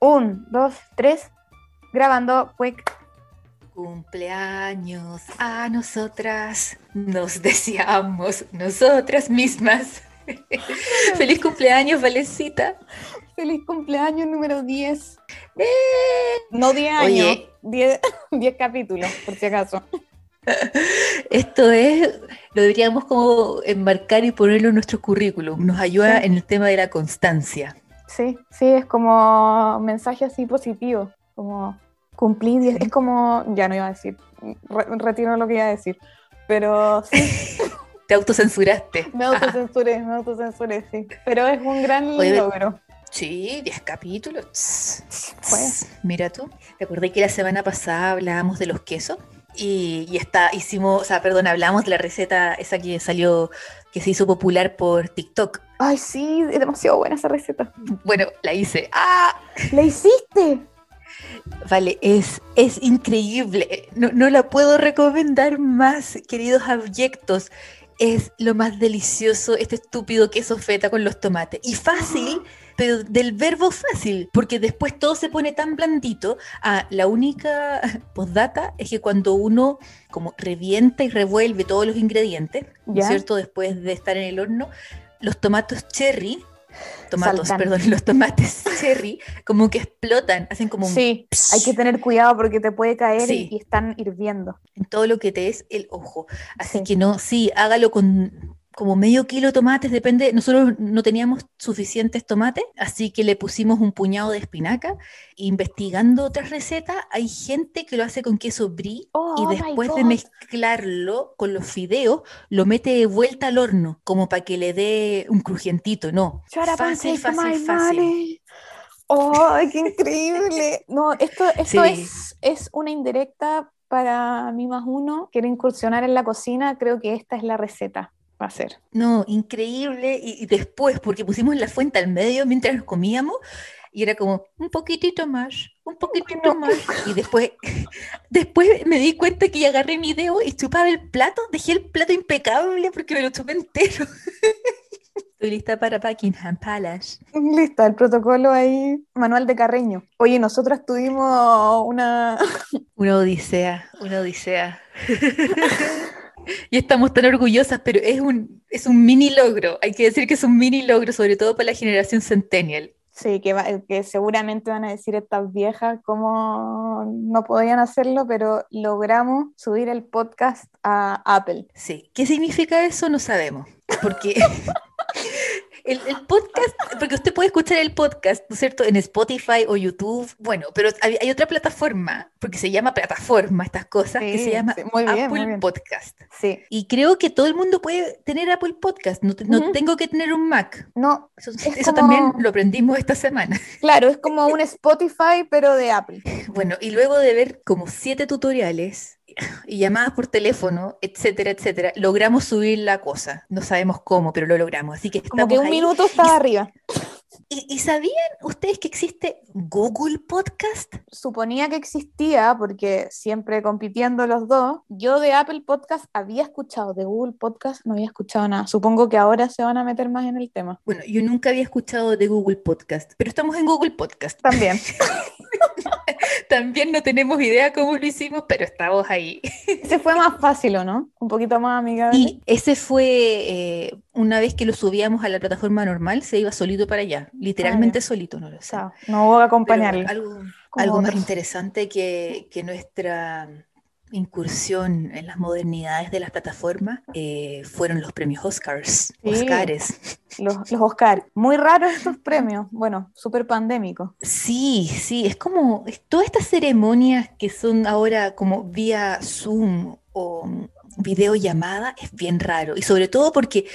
Un, dos, tres. Grabando, quick. Cumpleaños a nosotras, nos deseamos nosotras mismas. Feliz cumpleaños, Valecita. Feliz cumpleaños número 10. No 10 años, 10, 10 capítulos, por si acaso. Esto es, lo deberíamos como enmarcar y ponerlo en nuestro currículum. Nos ayuda en el tema de la constancia. Sí, sí, es como mensaje así positivo, como cumplir, diez- es como, ya no iba a decir, re- retiro lo que iba a decir, pero sí, Te autocensuraste. me autocensuré, me autocensuré, sí, pero es un gran Oye, logro. Sí, 10 capítulos. Tss. Mira tú. ¿Te acordé que la semana pasada hablábamos de los quesos? Y, y está, hicimos, o sea, perdón, hablamos de la receta esa que salió, que se hizo popular por TikTok. Ay, sí, es demasiado buena esa receta. Bueno, la hice. ¡Ah! ¿La hiciste? Vale, es, es increíble. No, no la puedo recomendar más, queridos abyectos. Es lo más delicioso este estúpido queso feta con los tomates. Y fácil, pero del verbo fácil, porque después todo se pone tan blandito. Ah, la única postdata es que cuando uno como revienta y revuelve todos los ingredientes, ¿no. ¿cierto? Después de estar en el horno, los tomatos cherry, tomatos, Saltan. perdón, los tomates cherry, como que explotan, hacen como un Sí, hay que tener cuidado porque te puede caer Sí. y, y están hirviendo. en todo lo que te es el ojo. Así Sí. que no, sí, hágalo con como medio kilo de tomates, depende. Nosotros no teníamos suficientes tomates, así que le pusimos un puñado de espinaca. Investigando otras recetas, hay gente que lo hace con queso brie Oh, y my después de mezclarlo con los fideos, lo mete de vuelta al horno, como para que le dé un crujientito. No, fácil, fácil, fácil. ¡Ay, qué increíble! No, esto, esto Sí. es, es una indirecta para mí más uno. Quiero incursionar en la cocina, creo que esta es la receta. Va a ser. No, increíble. Y, y después, porque pusimos la fuente al medio mientras nos comíamos, y era como un poquitito más, un poquitito más. Y después, después me di cuenta que agarré mi dedo y chupaba el plato, dejé el plato impecable porque me lo chupé entero. Estoy lista para Buckingham Palace. Lista, el protocolo ahí, manual de Carreño. Oye, nosotros tuvimos una... Una odisea, una odisea. Y estamos tan orgullosas, pero es un, es un mini logro. Hay que decir que es un mini logro, sobre todo para la generación centennial. Sí, que, va- que seguramente van a decir estas viejas cómo no podían hacerlo, pero logramos subir el podcast a Apple. Sí, ¿qué significa eso? No sabemos. Porque el, el podcast, porque usted puede escuchar el podcast, ¿no es cierto? En Spotify o YouTube. Bueno, pero hay, hay otra plataforma, porque se llama plataforma estas cosas, que se llama sí, muy bien, Apple muy bien. Podcast. Sí, Y creo que todo el mundo puede tener Apple Podcast. No, no tengo que tener un Mac. no, Eso, Es eso como- también lo aprendimos esta semana. claro, es como un Spotify, pero de Apple. Bueno, y luego de ver como siete tutoriales y llamadas por teléfono, etcétera, etcétera, logramos subir la cosa. No sabemos cómo, pero lo logramos. Así que Como que un ahí. minuto estaba arriba. ¿Y, y sabían ustedes que existe Google Podcast? Suponía que existía porque siempre compitiendo los dos. Yo de Apple Podcast había escuchado, de Google Podcast no había escuchado nada. Supongo que ahora se van a meter más en el tema. Bueno, yo nunca había escuchado de Google Podcast, pero estamos en Google Podcast. También. También no tenemos idea cómo lo hicimos, pero estamos ahí. Ese fue más fácil, ¿o no? Un poquito más amigable. Y ese fue, eh, una vez que lo subíamos a la plataforma normal, se iba solito para allá, literalmente solito, no lo sé. Chao. No voy a Pero acompañarle. algo, más interesante que, que nuestra incursión en las modernidades de las plataformas eh, fueron los premios Oscars. Sí. Oscars. Los, los Oscar. Muy raros estos premios. Bueno, súper pandémicos. Sí, sí, es como es- todas estas ceremonias que son ahora como vía Zoom o videollamada, es bien raro. Y sobre todo porque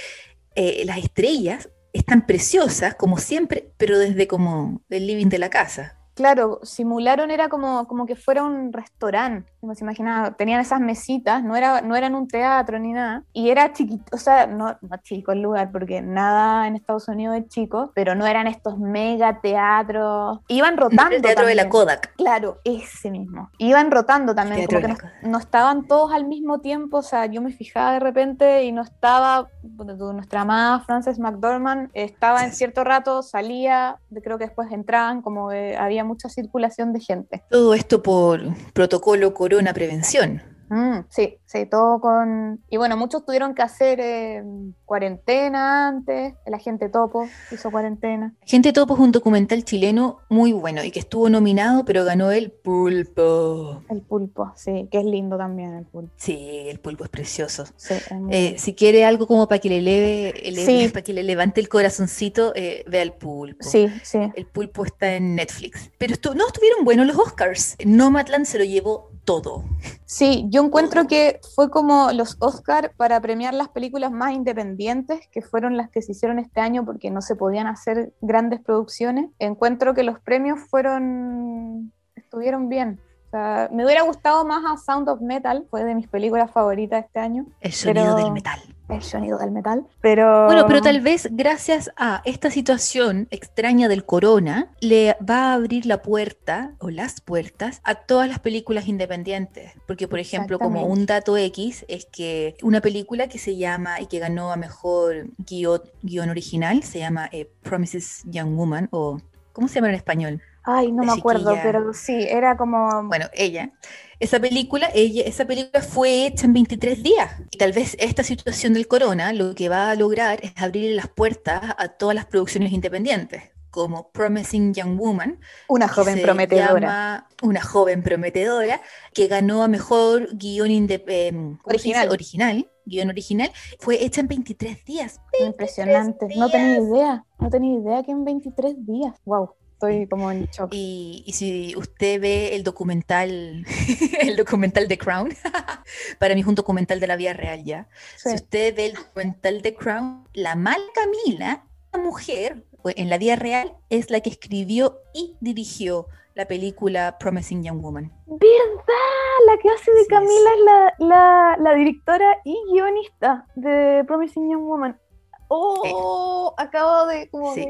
eh, las estrellas están preciosas, como siempre, pero desde como el living de la casa. Claro, simularon, era como, como que fuera un restaurante, como se imaginaba, tenían esas mesitas, no era, no eran un teatro ni nada, y era chiquito, o sea, no, no chico el lugar, porque nada en Estados Unidos es chico, pero no eran estos mega teatros, iban rotando. El teatro de la también. Kodak. Claro, ese mismo. Iban rotando también, como que no, no estaban todos al mismo tiempo, o sea, yo me fijaba de repente y no estaba, nuestra amada Frances McDormand estaba en cierto rato, salía, creo que después entraban, como que había mucha circulación de gente. Todo esto por protocolo Corona Prevención. Mm, sí, sí, todo con... Y bueno, muchos tuvieron que hacer eh, cuarentena antes, el agente Topo hizo cuarentena. Agente Topo es un documental chileno muy bueno y que estuvo nominado, pero ganó el Pulpo. El pulpo, sí, que es lindo también el pulpo. Sí, el pulpo es precioso. Sí, es muy Eh, si quiere algo como para que le eleve, eleve- Sí. para que le levante el corazoncito, eh, vea el pulpo. sí, sí. El pulpo está en Netflix. Pero estu- no estuvieron buenos los Oscars. Nomadland se lo llevó todo. Sí, yo encuentro que fue como los Oscar para premiar las películas más independientes, que fueron las que se hicieron este año porque no se podían hacer grandes producciones. Encuentro que los premios fueron, estuvieron bien. O sea, me hubiera gustado más a Sound of Metal, fue de mis películas favoritas este año, El sonido Pero- del metal. El sonido del metal, pero... Bueno, pero tal vez gracias a esta situación extraña del corona, le va a abrir la puerta o las puertas a todas las películas independientes. Porque, por ejemplo, como un dato X, es que una película que se llama y que ganó a mejor guion, guion original, se llama eh, Promises Young Woman, o ¿cómo se llama en español? Ay, no me acuerdo, pero sí, era como... Bueno, ella. Esa película, ella, esa película fue hecha en 23 días. Y tal vez esta situación del corona lo que va a lograr es abrir las puertas a todas las producciones independientes, como Promising Young Woman, Una joven prometedora. una joven prometedora, que ganó a mejor guion inde- em, ¿cómo se dice? Original. original, guion original, fue hecha en 23 días. Impresionante. No tenía idea. No tenía idea que en 23 días. Wow, estoy como en shock. Y, y si usted ve el documental, el documental de Crown, para mí es un documental de la vida real ya. Sí. Si usted ve el documental de Crown, la mal Camila, la mujer, en la vida real, es la que escribió y dirigió la película Promising Young Woman. ¿Verdad? La que hace de Camila es la, la, la directora y guionista de Promising Young Woman. Oh, acabo de como Sí.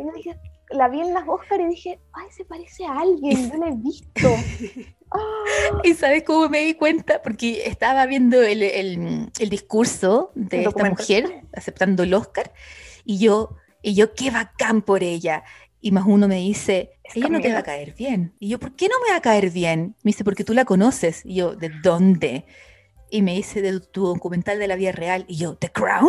La vi en las Oscar y dije, ay, se parece a alguien, yo la he visto. ¿Y sabes cómo me di cuenta? Porque estaba viendo el, el- el discurso de El esta mujer aceptando el Oscar y yo, y yo, qué bacán por ella. Y más uno me dice, ella no te va a caer bien. Y yo, ¿por qué no me va a caer bien? Me dice, porque tú la conoces. Y yo, ¿de dónde? Y me dice, de tu documental de la vida real. Y yo, ¿The Crown?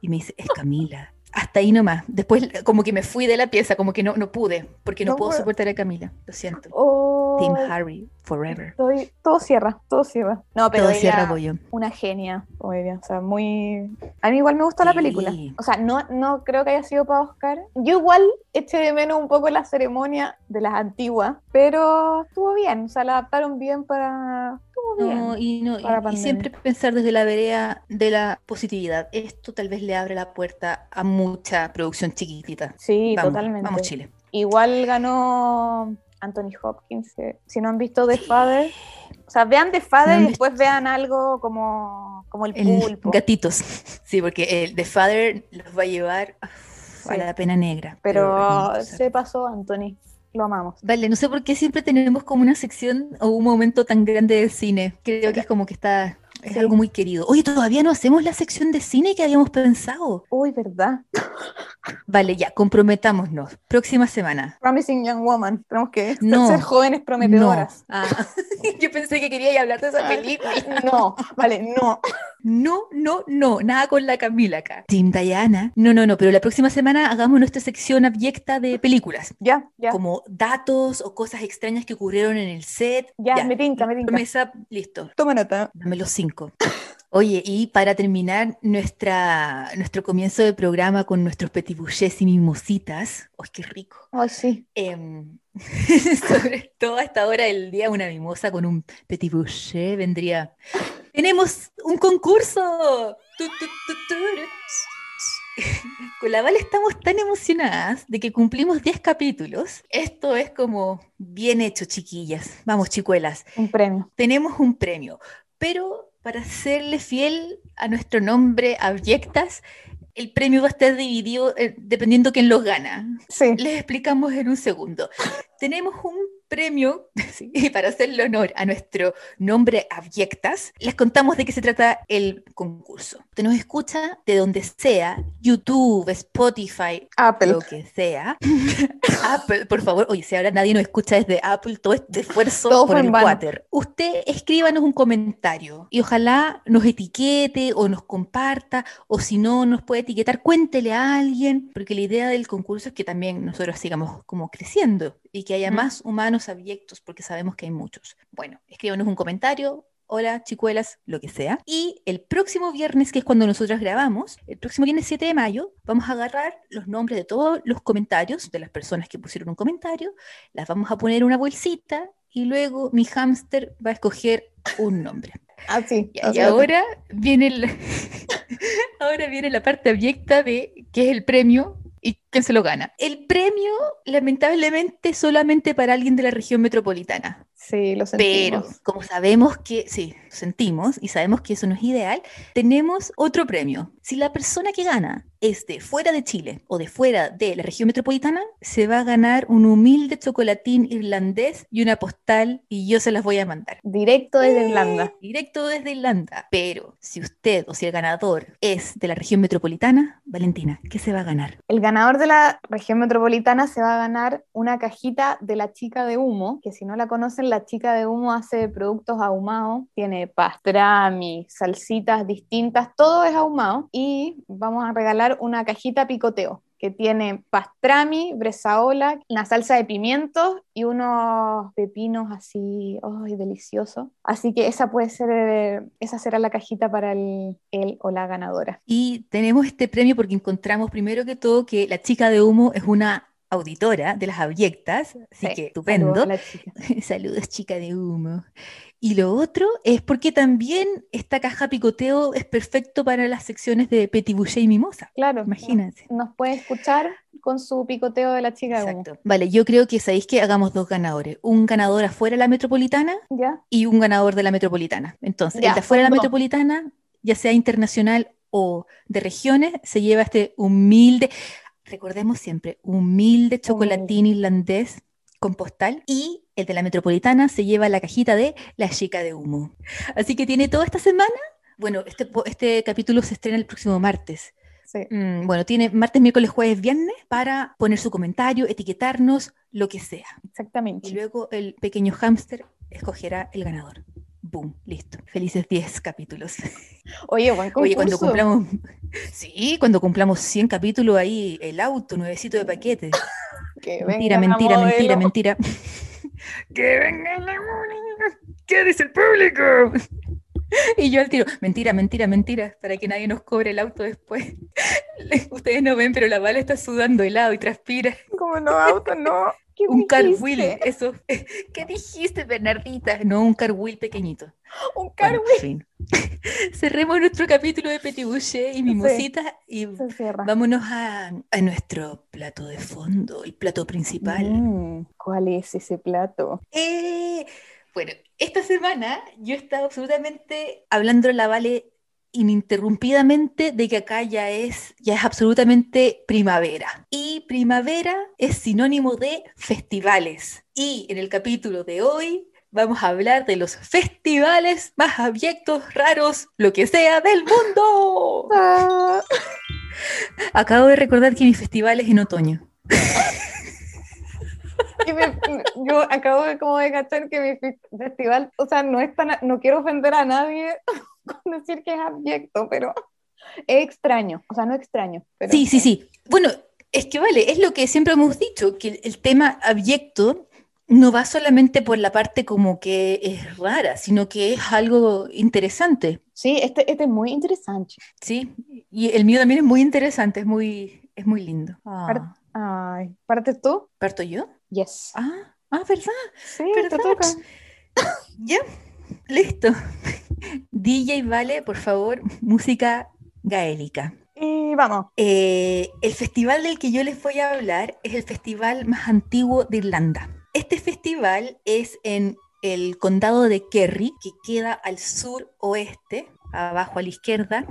Y me dice, es Camila. Hasta ahí nomás. Después como que me fui de la pieza, como que no, no pude, porque no, No puedo puedo. soportar a Camila. Lo siento. oh, Team Harry, forever. estoy- todo cierra, todo cierra. No, pero Todo ella, cierra pollo. una genia, como diría, o sea, muy... A mí igual me gustó la Sí. película. O sea, no, no creo que haya sido para Oscar. Yo igual eché de menos un poco la ceremonia de las antiguas, pero estuvo bien, o sea, la adaptaron bien para... Estuvo bien. No, y, no, y- y siempre pensar desde la vereda de la positividad. Esto tal vez le abre la puerta a mucha producción chiquitita. sí, vamos, totalmente. vamos Chile. Igual ganó Anthony Hopkins, que si no han visto The Father, o sea, vean The Father y después vean algo como, como el El pulpo. gatitos. Sí, porque el The Father los va a llevar uf, a la pena negra. Pero hermosa. se pasó Anthony, lo amamos. Vale, no sé por qué siempre tenemos como una sección o un momento tan grande del cine. Creo que es como que está, es Sí. algo muy querido. Oye, todavía no hacemos la sección de cine que habíamos pensado. Uy, ¿verdad? Vale, ya, comprometámonos. Próxima semana. Promising Young Woman. Tenemos que No. ser jóvenes prometedoras. No. Ah, yo pensé que quería hablar de esa película. No, vale, no. No, no, no, nada con la Camila acá. Team Diana. No, no, no, pero la próxima semana hagamos nuestra sección abyecta de películas. Ya, ya. Como datos o cosas extrañas que ocurrieron en el set. Ya, me tinca, me tinca. Promesa, listo. Toma nota. Dame los cinco. Oye, y para terminar nuestra, nuestro comienzo de programa con nuestros petibouchés y mimositas, ¡ay, qué rico! Ay, sí. Em, sobre todo a esta hora del día, una mimosa con un petit boucher vendría. ¡Tenemos un concurso! Tu. Con la Val estamos tan emocionadas de que cumplimos 10 capítulos. Esto es como bien hecho, chiquillas. Vamos, chicuelas. Un premio. Tenemos un premio, pero para serle fiel a nuestro nombre, abyectas, el premio va a estar dividido eh, dependiendo quién lo gana. Sí. Les explicamos en un segundo. Tenemos un premio, y para hacerle honor a nuestro nombre abyectas, les contamos de qué se trata el concurso. Usted nos escucha de donde sea, YouTube, Spotify, Apple. lo que sea. Apple, por favor, oye, si ahora nadie nos escucha desde Apple, todo este esfuerzo Todo por el water. Usted escríbanos un comentario y ojalá nos etiquete o nos comparta, o si no nos puede etiquetar, cuéntele a alguien, porque la idea del concurso es que también nosotros sigamos como creciendo y que haya Mm. más humanos abyectos, porque sabemos que hay muchos. Bueno, escríbanos un comentario. Hola, chicuelas, lo que sea. Y el próximo viernes, que es cuando nosotros grabamos, el próximo viernes 7 de mayo, vamos a agarrar los nombres de todos los comentarios de las personas que pusieron un comentario, las vamos a poner en una bolsita y luego mi hámster va a escoger un nombre. Ah, sí. Y, o y sea, ahora viene ahora viene la parte abyecta de qué es el premio y quién se lo gana. El premio, lamentablemente, solamente para alguien de la región metropolitana. Sí, lo Pero sentimos. como sabemos que, sí, sentimos y sabemos que eso no es ideal, tenemos otro premio. Si la persona que gana es de fuera de Chile o de fuera de la región metropolitana, se va a ganar un humilde chocolatín irlandés y una postal y yo se las voy a mandar. Directo desde Irlanda. Eh, Directo desde Irlanda. Pero si usted o si el ganador es de la región metropolitana, Valentina, ¿qué se va a ganar? El ganador de la región metropolitana se va a ganar una cajita de la chica de humo, que si no la conocen, la chica de humo hace productos ahumados, tiene pastrami, salsitas distintas, todo es ahumado y vamos a regalar una cajita picoteo que tiene pastrami, bresaola, una salsa de pimientos y unos pepinos así, ¡ay, delicioso! Así que esa puede ser, esa será la cajita para el, el o la ganadora. Y tenemos este premio porque encontramos primero que todo que la chica de humo es una auditora de las abyectas, así Sí, que estupendo. saludos chica. Saludos, chica de humo. Y lo otro es porque también esta caja picoteo es perfecto para las secciones de Petit Boucher y Mimosa. Claro, Imagínate. nos puede escuchar con su picoteo de la chica de humo. Vale, yo creo que sabéis que hagamos dos ganadores. Un ganador afuera de la metropolitana ¿Ya? y un ganador de la metropolitana. Entonces, Ya, el de afuera de la metropolitana, ya sea internacional o de regiones, se lleva este humilde, recordemos siempre, humilde chocolatín irlandés con postal y el de la metropolitana se lleva la cajita de la chica de humo. Así que tiene toda esta semana. Bueno, este, este capítulo se estrena el próximo martes. Sí. Mm, bueno, tiene martes, miércoles, jueves, viernes para poner su comentario, etiquetarnos, lo que sea. Exactamente. Y luego el pequeño hámster escogerá el ganador. Boom, listo. Felices 10 capítulos. Oye, buen concurso. Oye, cuando cumplamos, sí, cuando cumplamos 100 capítulos ahí, el auto, nuevecito de paquete. Que Mentira, mentira, mentira, modelo. mentira. ¡Que venga la moneda! ¿Qué dice el público? Y yo al tiro, mentira, mentira, mentira, para que nadie nos cobre el auto después. Ustedes no ven, pero la bala está sudando helado y transpira. Como no, auto, no. ¿Qué Un car dijiste? wheel, eso. ¿Qué dijiste, Bernardita? No, un car wheel pequeñito. Un car Bueno, en fin. Cerremos nuestro capítulo de Petit Boucher y Mimosita y. Se cierra. vámonos a, a nuestro plato de fondo, el plato principal. Mm, ¿Cuál es ese plato? Eh, bueno, esta semana yo he estado absolutamente hablando la Vale ininterrumpidamente de que acá ya es, ya es absolutamente primavera. Y primavera es sinónimo de festivales. Y en el capítulo de hoy vamos a hablar de los festivales más abyectos, raros, lo que sea del mundo. Ah, Acabo de recordar que mi festival es en otoño. me- yo acabo de como de cachar que mi fe- festival, o sea, no es tan, no quiero ofender a nadie con decir que es abyecto, pero es extraño, o sea, no extraño. Pero Sí, sí, sí. Bueno, es que vale, es lo que siempre hemos dicho, que el, el tema abyecto no va solamente por la parte como que es rara, sino que es algo interesante, Sí, este, este es muy interesante. ¿sí? Y el mío también es muy interesante, es muy, es muy lindo. Ah, Ay, ¿partes tú? ¿Parto yo? Yes. Ah, ah, ¿verdad? Sí, te ¿verdad? toca. Ya, listo. DJ Vale, por favor, música gaélica. Y vamos. Eh, el festival del que yo les voy a hablar es el festival más antiguo de Irlanda. Este festival es en el condado de Kerry, que queda al sur oeste, abajo a la izquierda,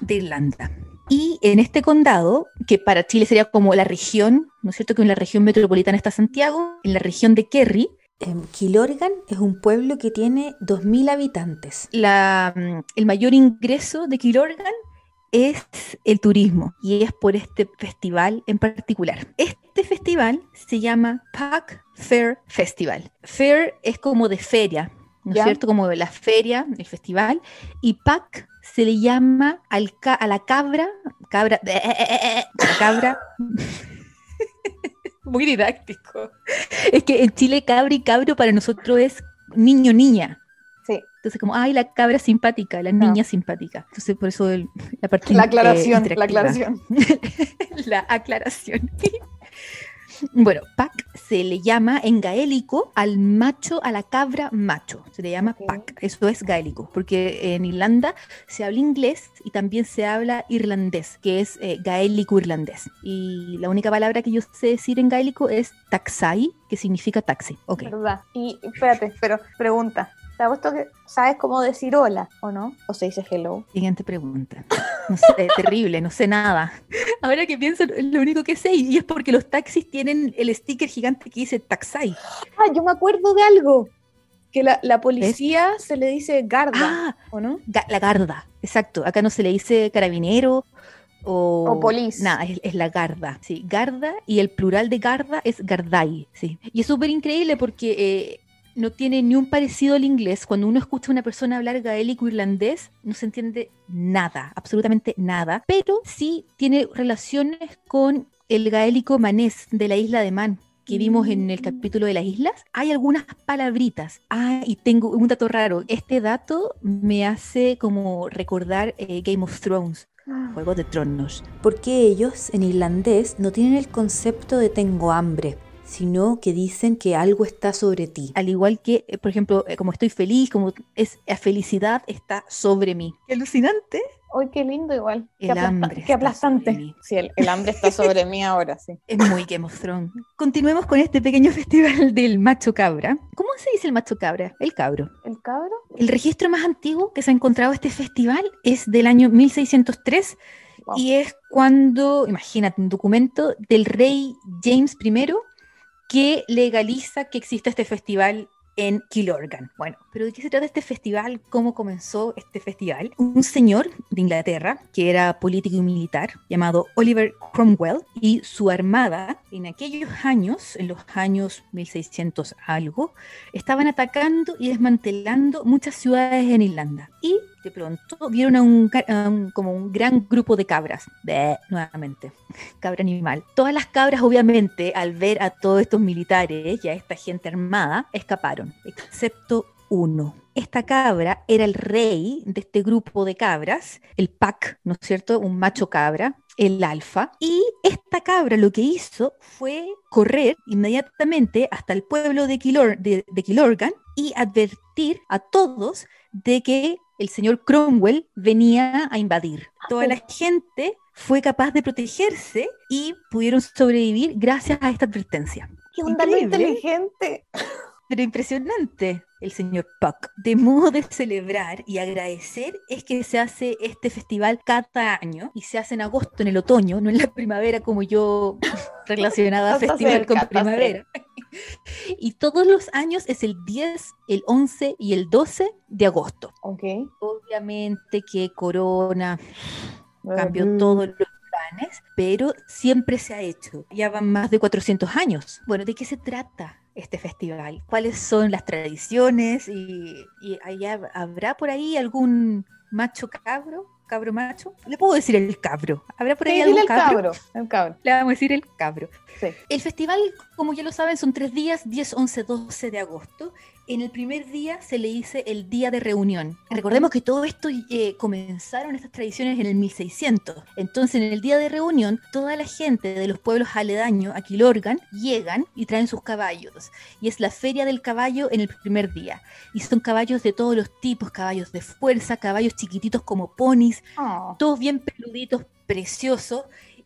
de Irlanda. Y en este condado, que para Chile sería como la región, ¿no es cierto? Que en la región metropolitana está Santiago, en la región de Kerry em, Kilorgan es un pueblo que tiene 2.000 habitantes. La, mm, el mayor ingreso de Kilorgan es el turismo y es por este festival en particular. Este festival se llama Pack Fair Festival. Fair es como de feria, ¿no es cierto? Como la feria, el festival, y Pack se le llama al ca- a la cabra, cabra, la cabra. Muy didáctico. Es que en Chile cabra y cabro para nosotros es niño niña. Sí. Entonces como, ay, la cabra simpática, la niña simpática. Entonces por eso el- la parte La eh, aclaración, la aclaración. la aclaración. Bueno, Pac se le llama en gaélico al macho, a la cabra macho. Se le llama Ok. Pac. Eso es gaélico, porque en Irlanda se habla inglés y también se habla irlandés, que es eh, gaélico irlandés. Y la única palabra que yo sé decir en gaélico es taxai, que significa taxi. Ok. ¿Verdad? Y espérate, pero pregunta. ¿Te ha puesto que sabes cómo decir hola o no? ¿O se dice hello? Siguiente pregunta. No sé, terrible, no sé nada. Ahora que pienso, lo único que sé, y es porque los taxis tienen el sticker gigante que dice taxai. Ah, yo me acuerdo de algo. Que la, la policía se le dice garda, Ah, ¿o no? Ga- la garda, exacto. Acá no se le dice carabinero o, O polis. Nada, es, es la garda. Sí, garda y el plural de garda es gardai. Sí. Y es súper increíble porque eh, no tiene ni un parecido al inglés. Cuando uno escucha a una persona hablar gaélico irlandés, no se entiende nada, absolutamente nada. Pero sí tiene relaciones con el gaélico manés de la isla de Man que vimos en el Mm. capítulo de las islas, hay algunas palabritas. Ah, y tengo un dato raro. Este dato me hace como recordar eh, Game of Thrones, Juego de Tronos. Porque ellos en irlandés no tienen el concepto de tengo hambre, sino que dicen que algo está sobre ti. Al igual que, eh, por ejemplo, eh, como estoy feliz, como es la felicidad está sobre mí. Qué alucinante. Uy, qué lindo igual. El qué, hambre qué está aplastante. sobre mí. Sí, el, el hambre está sobre mí ahora, sí. Es muy Game of Thrones. Continuemos con este pequeño festival del macho cabra. ¿Cómo se dice el macho cabra? El cabro. ¿El cabro? El registro más antiguo que se ha encontrado este festival es del año 1603 Wow. y es cuando, imagínate, un documento del rey James I que legaliza que exista este festival en Kilorgan. Bueno, pero ¿de qué se trata este festival? ¿Cómo comenzó este festival? Un señor de Inglaterra, que era político y militar, llamado Oliver Cromwell, y su armada, en aquellos años, en los años 1600 algo, estaban atacando y desmantelando muchas ciudades en Irlanda. Y de pronto vieron a un, como un gran grupo de cabras. Bleh, nuevamente, cabra animal. Todas las cabras, obviamente, al ver a todos estos militares y a esta gente armada, escaparon, excepto uno. Esta cabra era el rey de este grupo de cabras, el pack, ¿no es cierto? Un macho cabra, el alfa. Y esta cabra lo que hizo fue correr inmediatamente hasta el pueblo de, Kilor- de- de Kilorgan y advertir a todos de que el señor Cromwell venía a invadir. Toda la gente fue capaz de protegerse y pudieron sobrevivir gracias a esta advertencia. ¡Qué onda lo Increíble. inteligente! Pero impresionante el señor Puck. De modo de celebrar y agradecer es que se hace este festival cada año y se hace en agosto, en el otoño, no en la primavera como yo relacionada a festival cerca, con primavera. Y todos los años es el 10, el 11 y el 12 de agosto. Ok. Obviamente que Corona cambió Mm. todos los planes, pero siempre se ha hecho. Ya van más de 400 años. Bueno, ¿de qué se trata este festival? ¿Cuáles son las tradiciones? ¿Y, y allá habrá por ahí algún macho cabro? ¿Cabro macho? Le puedo decir el cabro. ¿Habrá por ahí Sí, algún el cabro? cabro. El cabro. Le vamos a decir el cabro. Sí. El festival, como ya lo saben, son tres días, 10, 11, 12 de agosto. En el primer día se le dice el día de reunión. Recordemos que todo esto eh, comenzaron estas tradiciones en el 1600. Entonces, en el día de reunión, toda la gente de los pueblos aledaños a Kilorgan llegan y traen sus caballos. Y es la feria del caballo en el primer día. Y son caballos de todos los tipos, caballos de fuerza, caballos chiquititos como ponis, Oh, todos bien peluditos, preciosos.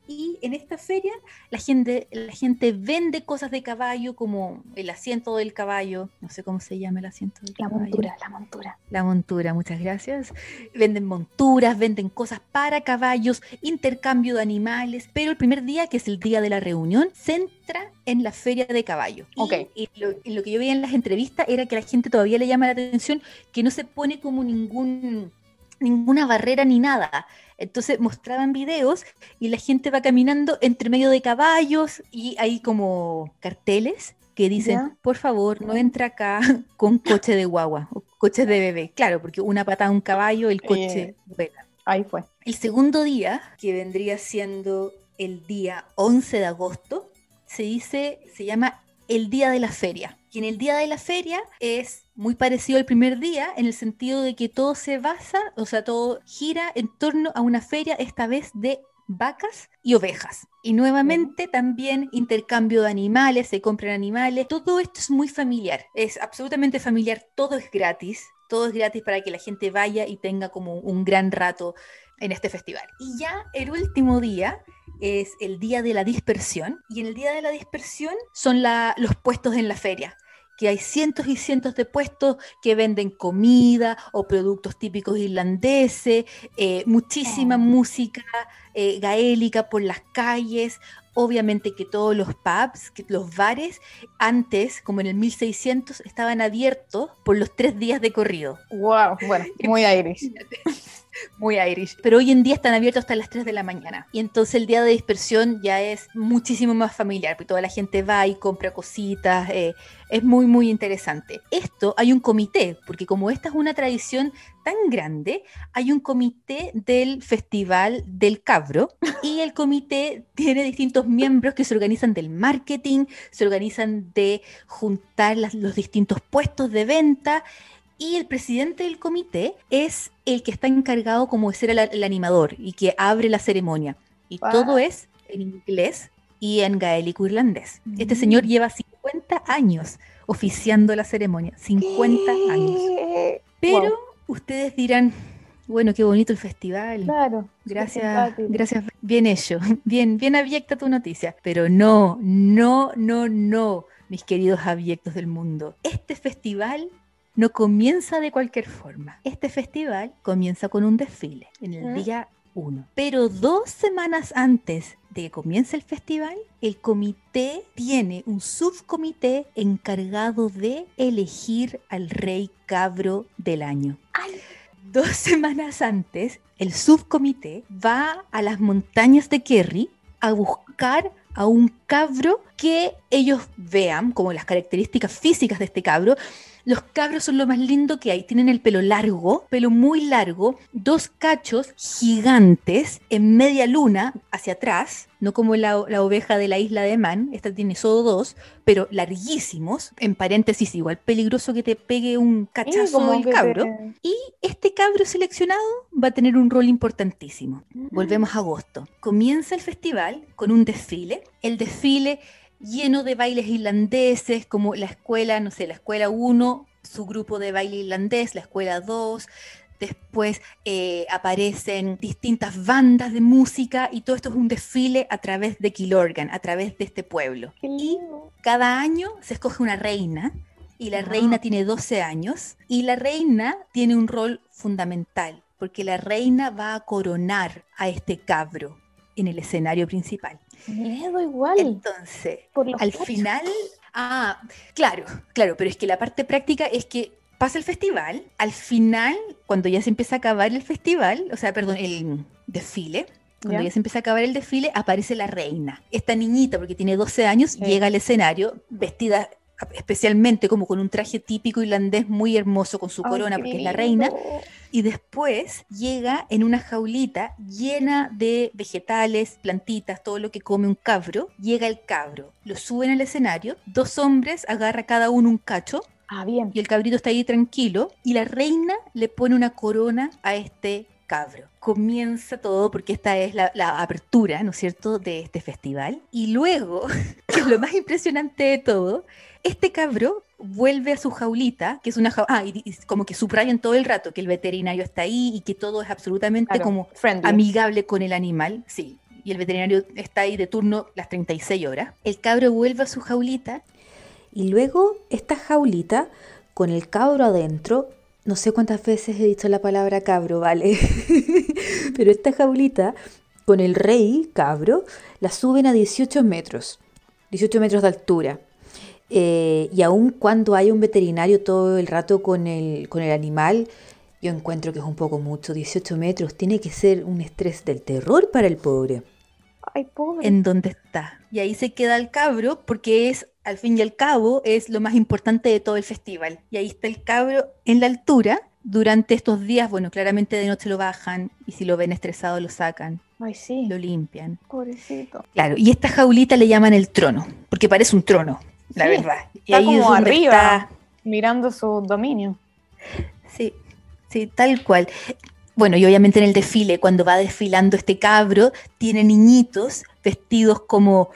Y en esta feria la gente, la gente vende cosas de caballo como el asiento del caballo, no sé cómo se llama el asiento del La caballo. montura, la montura. La montura, muchas gracias. Venden monturas, venden cosas para caballos, intercambio de animales, pero el primer día, que es el día de la reunión, centra en la feria de caballo. Y- Ok. Y, lo, y lo que yo veía en las entrevistas era que la gente todavía le llama la atención que no se pone como ningún ninguna barrera ni nada. Entonces mostraban videos y la gente va caminando entre medio de caballos y hay como carteles que dicen, Ya. por favor, no entra acá con coche de guagua o coches de bebé. Claro, porque una patada a un caballo, el coche Eh. Ahí fue. El segundo día, que vendría siendo el día 11 de agosto, se dice, se llama el día de la feria. Y en el día de la feria es muy parecido al primer día en el sentido de que todo se basa, o sea, todo gira en torno a una feria, esta vez de vacas y ovejas. Y nuevamente también intercambio de animales, se compran animales. Todo esto es muy familiar, es absolutamente familiar, todo es gratis. Todo es gratis para que la gente vaya y tenga como un gran rato en este festival. Y ya el último día es el día de la dispersión. Y en el día de la dispersión son la- los puestos en la feria que hay cientos y cientos de puestos que venden comida o productos típicos irlandeses, eh, muchísima Oh. música eh, gaélica por las calles, obviamente que todos los pubs, que los bares, antes, como en el 1600, estaban abiertos por los tres días de corrido. Wow, bueno, muy Irish. Muy Irish. Pero hoy en día están abiertos hasta las 3 de la mañana. Y entonces el día de dispersión ya es muchísimo más familiar, porque toda la gente va y compra cositas. eh, es muy, muy interesante. Esto hay un comité, porque como esta es una tradición tan grande, hay un comité del Festival del Cabro y el comité tiene distintos miembros que se organizan del marketing, se organizan de juntar los distintos puestos de venta y el presidente del comité es el que está encargado como de ser el, el animador y que abre la ceremonia. Y Wow. todo es en inglés y en gaélico irlandés. Este Mm. señor lleva 50 años oficiando la ceremonia. 50 años. Pero Wow. ustedes dirán, bueno, qué bonito el festival. Claro. Gracias, gracias. Bien hecho, bien, bien abyecta tu noticia. Pero no, no, no, no, mis queridos abyectos del mundo. Este festival no comienza de cualquier forma. Este festival comienza con un desfile en el ¿Mm? día 1. Pero dos semanas antes de que comience el festival, el comité tiene un subcomité encargado de elegir al rey cabro del año. Ay. Dos semanas antes, el subcomité va a las montañas de Kerry a buscar a un cabro que ellos vean como las características físicas de este cabro. Los cabros son lo más lindo que hay. Tienen el pelo largo, pelo muy largo, dos cachos gigantes en media luna hacia atrás, no como la, la oveja de la isla de Man, esta tiene solo dos, pero larguísimos. En paréntesis, igual peligroso que te pegue un cachazo el cabro. te- Y este cabro seleccionado va a tener un rol importantísimo. Volvemos a agosto. Comienza el festival con un desfile. El desfile lleno de bailes irlandeses, como la escuela, no sé, la escuela 1, su grupo de baile irlandés, la escuela 2. Después eh, aparecen distintas bandas de música y todo esto es un desfile a través de Kilorgan, a través de este pueblo. Y cada año se escoge una reina y la reina tiene 12 años y la reina tiene un rol fundamental porque la reina va a coronar a este cabro en el escenario principal. Miedo igual. Entonces, por al final, ah, claro, claro, pero es que la parte práctica es que pasa el festival, al final, cuando ya se empieza a acabar el festival, o sea, perdón, el desfile, cuando ¿Ya? ya se empieza a acabar el desfile, aparece la reina. Esta niñita, porque tiene 12 años, Sí. llega al escenario vestida especialmente como con un traje típico irlandés muy hermoso con su corona porque es la reina. Y después llega en una jaulita llena de vegetales, plantitas, todo lo que come un cabro. Llega el cabro, lo suben al escenario, dos hombres agarra cada uno un cacho Ah, bien. y el cabrito está ahí tranquilo y la reina le pone una corona a este cabro. Comienza todo porque esta es la, la apertura, ¿no es cierto?, de este festival. Y luego, que es lo más impresionante de todo, este cabro vuelve a su jaulita, que es una jaulita, ah, y, y como que subrayan todo el rato que el veterinario está ahí y que todo es absolutamente Claro, como friendly. amigable con el animal, sí. y el veterinario está ahí de turno las 36 horas. El cabro vuelve a su jaulita. Y luego esta jaulita con el cabro adentro, no sé cuántas veces he dicho la palabra cabro, ¿vale? Pero esta jaulita con el rey cabro la suben a 18 metros, 18 metros de altura. Eh, y aun cuando hay un veterinario todo el rato con el, con el animal, yo encuentro que es un poco mucho. 18 metros tiene que ser un estrés del terror para el pobre. Ay, pobre. en donde está. Y ahí se queda el cabro porque es, al fin y al cabo, es lo más importante de todo el festival. Y ahí está el cabro en la altura. Durante estos días, bueno, claramente de noche lo bajan y si lo ven estresado lo sacan, Ay, sí. lo limpian. Pobrecito. Claro, y esta jaulita le llaman el trono, porque parece un trono, la Sí, verdad. Y está ahí como arriba. está- Mirando su dominio. Sí, sí, tal cual. Bueno, y obviamente en el desfile, cuando va desfilando este cabro, tiene niñitos vestidos como,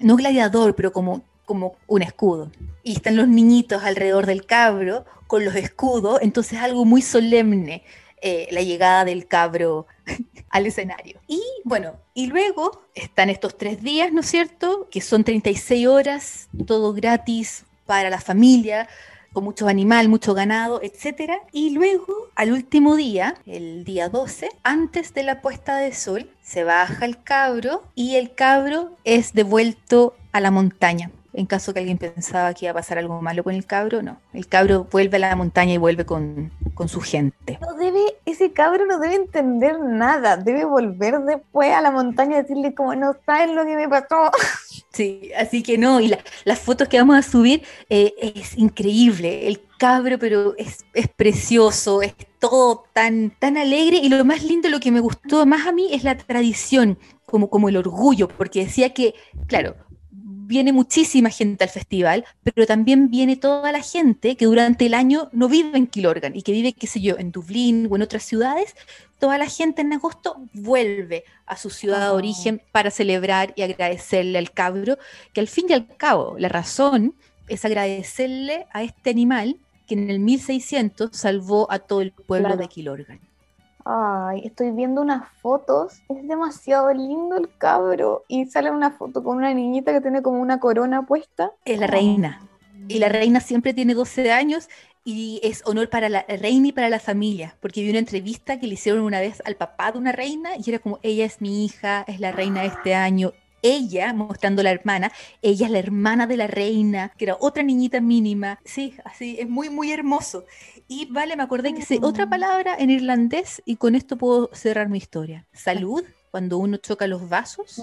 no gladiador, pero como, como un escudo. Y están los niñitos alrededor del cabro con los escudos, entonces algo muy solemne, eh, la llegada del cabro al escenario. Y bueno, y luego están estos tres días, ¿no es cierto? Que son 36 horas, todo gratis para la familia, con mucho animal, mucho ganado, etcétera. Y luego, al último día, el día 12, antes de la puesta de sol, se baja el cabro y el cabro es devuelto a la montaña. En caso que alguien pensaba que iba a pasar algo malo con el cabro, no. El cabro vuelve a la montaña y vuelve con, con su gente. No debe, ese cabro no debe entender nada. Debe volver después a la montaña y decirle como no sabes lo que me pasó. Sí, así que no, y la- las fotos que vamos a subir eh, es increíble. El cabro, pero es, es precioso, es todo tan, tan alegre. Y lo más lindo, lo que me gustó más a mí es la tradición, como, como el orgullo, porque decía que, claro, viene muchísima gente al festival, pero también viene toda la gente que durante el año no vive en Kilorgan y que vive, qué sé yo, en Dublín o en otras ciudades. Toda la gente en agosto vuelve a su ciudad de Oh. origen para celebrar y agradecerle al cabro, que al fin y al cabo la razón es agradecerle a este animal que en el 1600 salvó a todo el pueblo Claro. de Kilorgan. Ay, estoy viendo unas fotos. Es demasiado lindo el cabro. Y sale una foto con una niñita que tiene como una corona puesta. Es la reina. Y la reina siempre tiene 12 años y es honor para la reina y para la familia, porque vi una entrevista que le hicieron una vez al papá de una reina y era como, ella es mi hija, es la reina de este año. Ella, mostrando la hermana, ella es la hermana de la reina, que era otra niñita mínima. Sí, así, es muy, muy hermoso. Y vale, me acordé que sé otra palabra en irlandés y con esto puedo cerrar mi historia. Salud, cuando uno choca los vasos,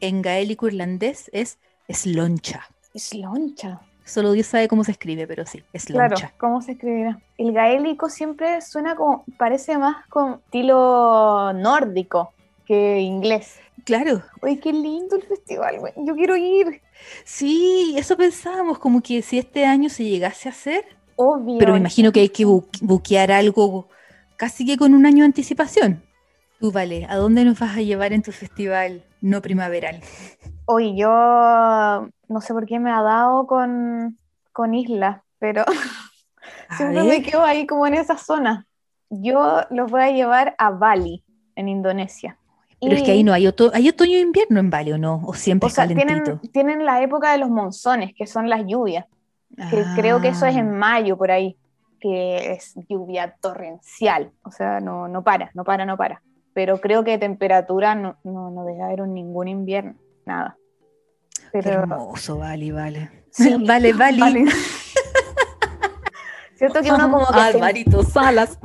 en gaélico irlandés es sloncha. Es loncha. Solo Dios sabe cómo se escribe, pero sí, es Claro. ¿cómo se escribirá? El gaélico siempre suena como, parece más con estilo nórdico que inglés. Claro, Oye, qué lindo el festival, güey. Yo quiero ir. sí, eso pensábamos, como que si este año se llegase a hacer, Obvio. pero me imagino que hay que bu- buquear algo casi que con un año de anticipación. Tú, Vale, ¿a dónde nos vas a llevar en tu festival no primaveral? Oye, yo no sé por qué me ha dado con, con islas, pero siempre me ver. quedo ahí como en esa zona. Yo los voy a llevar a Bali, en Indonesia. Pero es que ahí no hay, oto- hay otoño e invierno en Bali, ¿o no? O siempre O sea, calentito. tienen, tienen la época de los monzones, que son las lluvias, que creo que eso es en Ah, mayo por ahí, que es lluvia torrencial, o sea, no, no para, no para, no para. Pero creo que temperatura no, no, no debe haber ningún invierno, nada. Qué hermoso, Bali, vale. Sí, vale, Bali. Bali. Cierto que uno como que se, Alvarito Salas.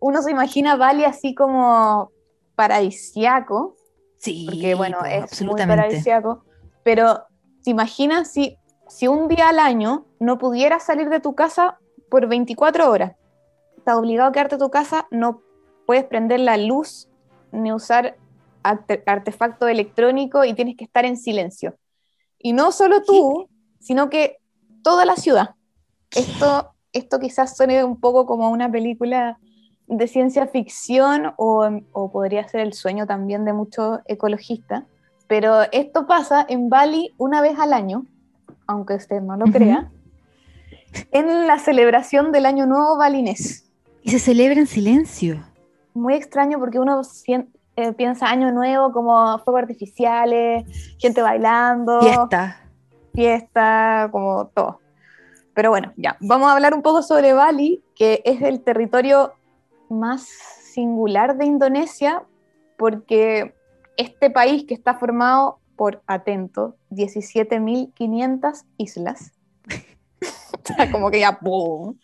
uno se imagina Bali así como paradisiaco, Sí, porque bueno, pues, es muy paradisiaco, pero te imaginas si, si un día al año no pudieras salir de tu casa por 24 horas, estás obligado a quedarte en tu casa, no puedes prender la luz ni usar arte- artefacto electrónico y tienes que estar en silencio. Y no solo tú, sino que toda la ciudad. Esto, esto quizás suene un poco como una película de ciencia ficción o, o podría ser el sueño también de muchos ecologistas, pero esto pasa en Bali una vez al año, aunque usted no lo crea, en la celebración del Año Nuevo balinés. Y se celebra en silencio. Muy extraño porque uno eh, piensa año nuevo como fuegos artificiales, gente bailando, Fiesta. fiesta, como todo. Pero bueno, ya, vamos a hablar un poco sobre Bali, que es el territorio más singular de Indonesia, porque este país que está formado por, atento, 17.500 islas, como que ya, ¡pum!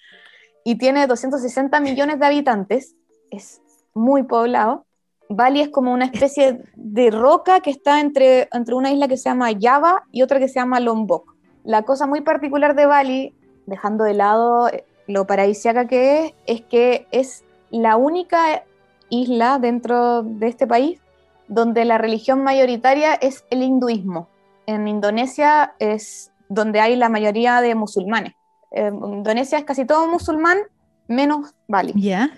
y tiene 260 millones de habitantes, es muy poblado. Bali es como una especie de roca que está entre, entre una isla que se llama Java y otra que se llama Lombok. La cosa muy particular de Bali, dejando de lado lo paradisíaca que es, es que es la única isla dentro de este país donde la religión mayoritaria es el hinduismo. En Indonesia es donde hay la mayoría de musulmanes. En Indonesia es casi todo musulmán, menos Bali. ¿Ya?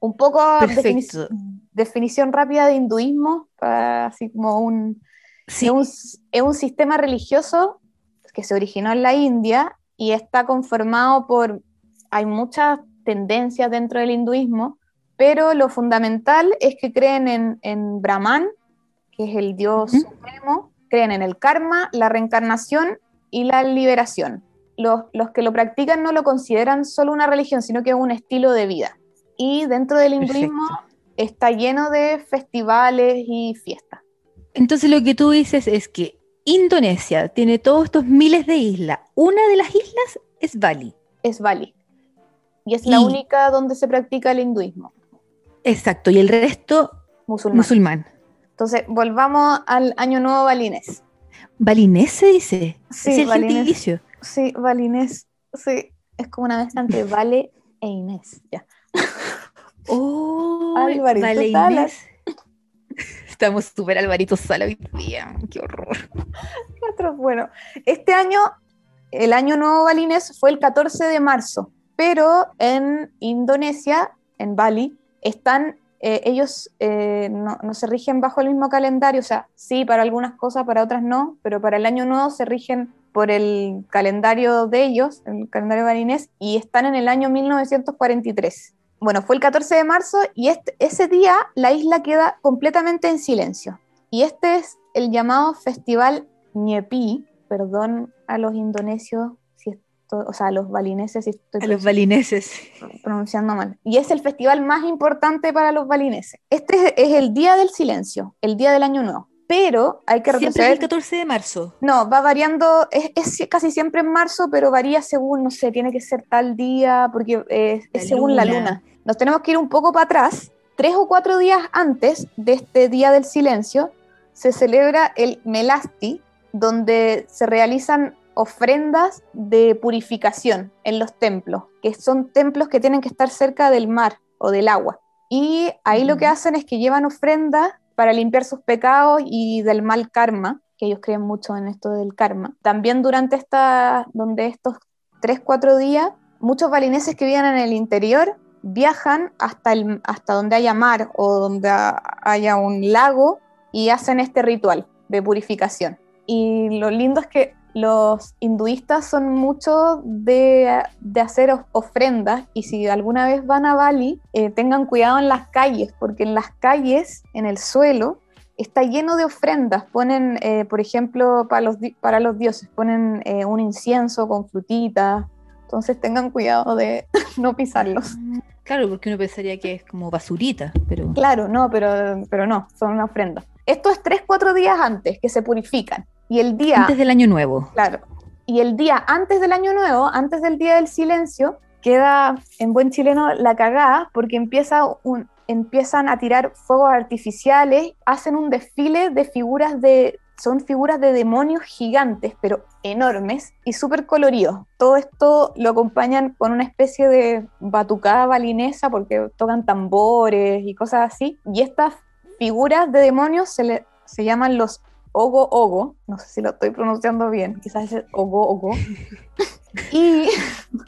Un poco defini- definición rápida de hinduismo, para- así como un, Sí. es, un, es un sistema religioso que se originó en la India y está conformado por, hay muchas tendencias dentro del hinduismo, pero lo fundamental es que creen en, en Brahman, que es el dios supremo, creen en el karma, la reencarnación y la liberación. Los, los que lo practican no lo consideran solo una religión, sino que es un estilo de vida. Y dentro del hinduismo Perfecto. está lleno de festivales y fiestas. Entonces lo que tú dices es que Indonesia tiene todos estos miles de islas. Una de las islas es Bali. Es Bali. Y es la Y- única donde se practica el hinduismo Exacto. Y el resto musulmán. musulmán. Entonces, volvamos al Año Nuevo balinés. ¿Balinés se dice? Sí, es el balinés. gentilicio. Sí, balinés. Sí, es como una mezcla entre Vale e Inés. Ya. Oh, Alvarito vale, Salas. Inés. Estamos súper Alvarito Sala hoy día. Qué horror. Bueno, este año, el Año Nuevo balinés fue el 14 de marzo, pero en Indonesia, en Bali, están, eh, ellos eh, no, no se rigen bajo el mismo calendario, o sea, sí, para algunas cosas, para otras no, pero para el Año Nuevo se rigen por el calendario de ellos, el calendario balinés, y están en el año 1943. Bueno, fue el 14 de marzo y este, ese día la isla queda completamente en silencio. Y este es el llamado Festival Ñepi, perdón a los indonesios, o sea, a los balineses si estoy A los balineses. pronunciando mal. Y es el festival más importante para los balineses. Este es, es el Día del Silencio, el Día del Año Nuevo. Pero hay que Siempre es retroceder. el 14 de marzo. No, va variando, es, es casi siempre en marzo, pero varía según, no sé, tiene que ser tal día, porque eh, es La según la luna. Nos tenemos que ir un poco para atrás. Tres o cuatro días antes de este Día del Silencio, se celebra el Melasti, donde se realizan ofrendas de purificación en los templos, que son templos que tienen que estar cerca del mar o del agua. Y ahí lo que hacen es que llevan ofrendas para limpiar sus pecados y del mal karma, que ellos creen mucho en esto del karma. También durante esta, donde estos 3, 4 días, muchos balineses que viven en el interior viajan hasta, el, hasta donde haya mar o donde ha- haya un lago y hacen este ritual de purificación. Y lo lindo es que los hinduistas son mucho de, de hacer of- ofrendas y si alguna vez van a Bali, eh, tengan cuidado en las calles, porque en las calles, en el suelo, está lleno de ofrendas. Ponen, eh, por ejemplo, para los, para los dioses, ponen eh, un incienso con frutitas. Entonces tengan cuidado de no pisarlos. Claro, porque uno pensaría que es como basurita, pero Claro, no, pero, pero no, son una ofrenda. Esto es tres, cuatro días antes que se purifican. Y el día, antes del año nuevo. claro, y el día antes del año nuevo, antes del día del silencio, queda en buen chileno la cagada porque empieza un, empiezan a tirar fuegos artificiales, hacen un desfile de figuras de, son figuras de demonios gigantes, pero enormes y súper coloridos. Todo esto lo acompañan con una especie de batucada balinesa porque tocan tambores y cosas así. Y estas figuras de demonios se, le, se llaman los Ogo Ogo, no sé si lo estoy pronunciando bien, quizás es Ogo Ogo. y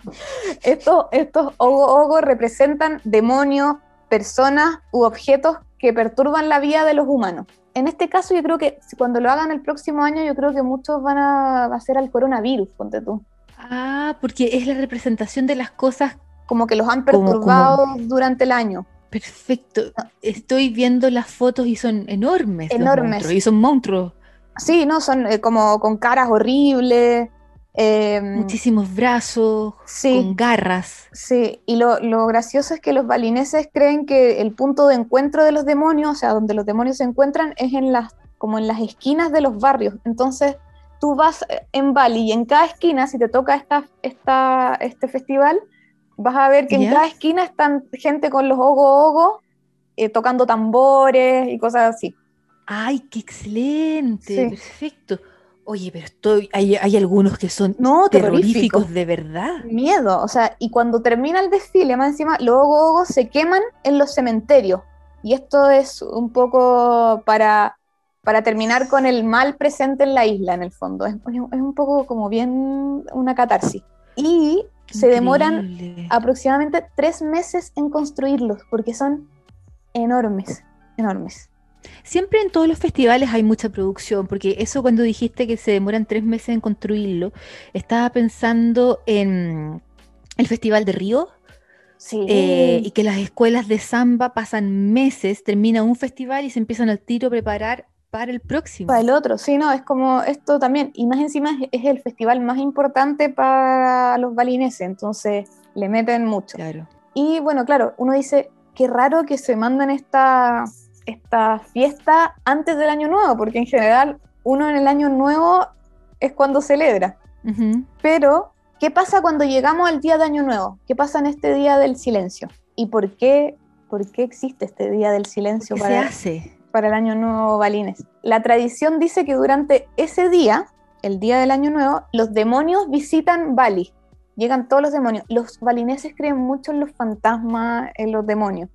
estos, estos Ogo Ogo representan demonios, personas u objetos que perturban la vida de los humanos. En este caso yo creo que si cuando lo hagan el próximo año, yo creo que muchos van a, va a ser al coronavirus, ponte tú. Ah, porque es la representación de las cosas. Como que los han Como- perturbado durante el año. Perfecto. Estoy viendo las fotos y son enormes. los Enormes. monstruos, y son monstruos. Sí, no, son eh, como con caras horribles. eh, Muchísimos brazos, sí. con garras. Sí, y lo, lo gracioso es que los balineses creen que el punto de encuentro de los demonios, o sea, donde los demonios se encuentran, es en las, como en las esquinas de los barrios. Entonces, tú vas eh, en Bali y en cada esquina, si te toca esta, esta, este festival, vas a ver que en cada esquina están gente con los ogo-ogo, eh, tocando tambores y cosas así. ¡Ay, qué excelente! Sí. Perfecto. Oye, pero estoy, hay, hay algunos que son No, terroríficos de verdad. Miedo, o sea, y cuando termina el desfile, más encima, los ogogos se queman en los cementerios. Y esto es un poco para, para terminar con el mal presente en la isla, en el fondo. Es, es un poco como bien una catarsis. Y se demoran aproximadamente tres meses en construirlos, porque son enormes, enormes. Siempre en todos los festivales hay mucha producción, porque eso cuando dijiste que se demoran tres meses en construirlo, estaba pensando en el Festival de Río Sí. eh, y que las escuelas de samba pasan meses, termina un festival y se empiezan al tiro a preparar para el próximo. Para el otro, sí, no, es como esto también, y más encima es, es el festival más importante para los balineses, entonces le meten mucho. Claro. Y bueno, claro, uno dice, qué raro que se mandan esta, esta fiesta antes del año nuevo, porque en general uno en el año nuevo es cuando celebra. Pero, ¿qué pasa cuando llegamos al día de año nuevo? ¿Qué pasa en este día del silencio? ¿Y por qué, por qué existe este día del silencio ¿Qué se para, hace? para el año nuevo balines? La tradición dice que durante ese día, el día del año nuevo, los demonios visitan Bali. Llegan todos los demonios. Los balineses creen mucho en los fantasmas, en los demonios.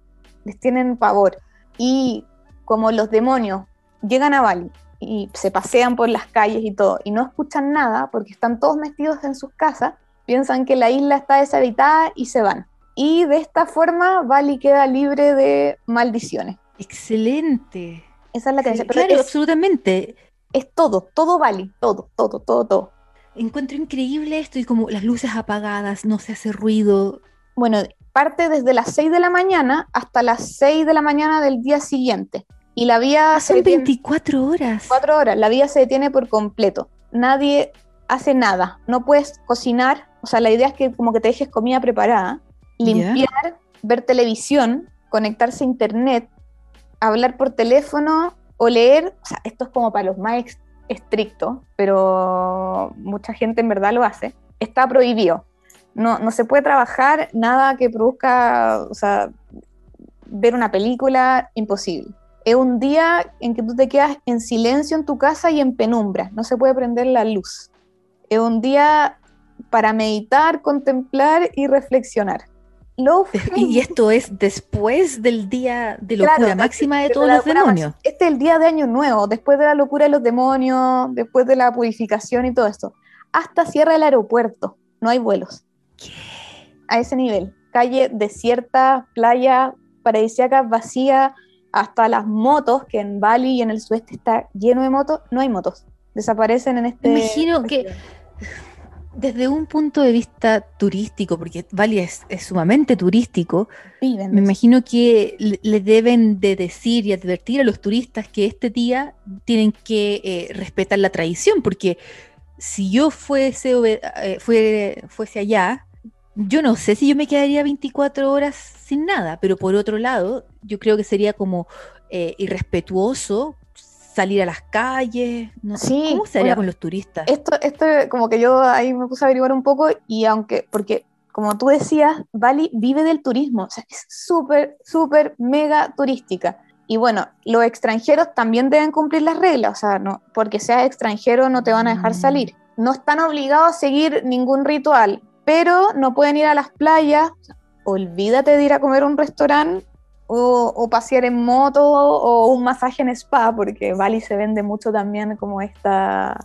Les tienen pavor. Y como los demonios llegan a Bali y se pasean por las calles y todo, y no escuchan nada porque están todos metidos en sus casas, piensan que la isla está deshabitada y se van. Y de esta forma Bali queda libre de maldiciones. Excelente. Esa es la Sí, creencia. Pero claro, es, absolutamente. es todo, todo Bali, todo, todo, todo, todo. Encuentro increíble esto y como las luces apagadas, no se hace ruido. Bueno, parte desde las 6 de la mañana hasta las 6 de la mañana del día siguiente. Y la vía se Son detiene 24 horas. cuatro horas, la vía se detiene por completo. Nadie hace nada, no puedes cocinar, o sea, la idea es que como que te dejes comida preparada, limpiar, ver televisión, conectarse a internet, hablar por teléfono o leer, o sea, esto es como para los más estrictos, pero mucha gente en verdad lo hace, está prohibido. No, no se puede trabajar nada que produzca, o sea, ver una película, imposible. Es un día en que tú te quedas en silencio en tu casa y en penumbra, no se puede prender la luz. Es un día para meditar, contemplar y reflexionar. Lo Y esto es después del día de locura Claro, máxima de todos los demonios. Este es el día de Año Nuevo, después de la locura de los demonios, después de la purificación y todo esto. Hasta cierra el aeropuerto, no hay vuelos. A ese nivel. Calle desierta, playa paradisíaca vacía, hasta las motos, que en Bali y en el sudeste está lleno de motos, no hay motos. Desaparecen en este. Me imagino que desde un punto de vista turístico, porque Bali es, es sumamente turístico, Viven me imagino que le, le deben de decir y advertir a los turistas que este día tienen que eh, respetar la tradición, porque si yo fuese, eh, fue- fuese allá, yo no sé si yo me quedaría 24 horas sin nada, pero por otro lado, yo creo que sería como eh, irrespetuoso salir a las calles, no sé, Sí, ¿cómo se haría bueno, con los turistas? Esto, esto como que yo ahí me puse a averiguar un poco y aunque, porque como tú decías, Bali vive del turismo, o sea, es súper, súper, mega turística. Y bueno, los extranjeros también deben cumplir las reglas, o sea, no, porque seas extranjero no te van a dejar Mm. salir. No están obligados a seguir ningún ritual, pero no pueden ir a las playas, olvídate de ir a comer a un restaurante o, o pasear en moto o un masaje en spa, porque Bali se vende mucho también como esta,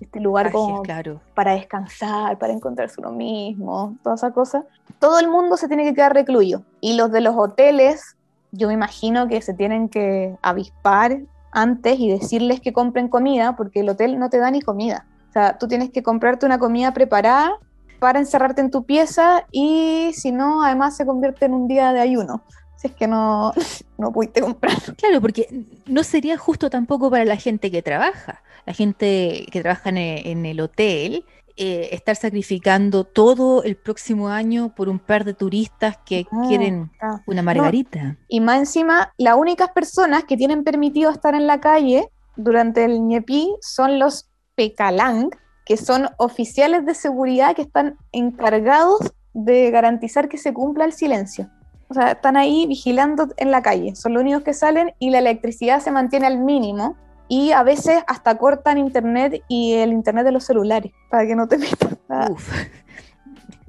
este lugar como claro. para descansar, para encontrarse uno mismo, toda esa cosa. Todo el mundo se tiene que quedar recluido. Y los de los hoteles, yo me imagino que se tienen que avispar antes y decirles que compren comida, porque el hotel no te da ni comida. O sea, tú tienes que comprarte una comida preparada para encerrarte en tu pieza y si no, además se convierte en un día de ayuno. Si es que no, no pudiste comprar. Claro, porque no sería justo tampoco para la gente que trabaja. La gente que trabaja en e- en el hotel eh, estar sacrificando todo el próximo año por un par de turistas que Ah, quieren ah. una margarita. Y más encima, las únicas personas que tienen permitido estar en la calle durante el ñepí son los pecalang, que son oficiales de seguridad que están encargados de garantizar que se cumpla el silencio. O sea, están ahí vigilando en la calle, son los únicos que salen y la electricidad se mantiene al mínimo y a veces hasta cortan internet y el internet de los celulares para que no te metas.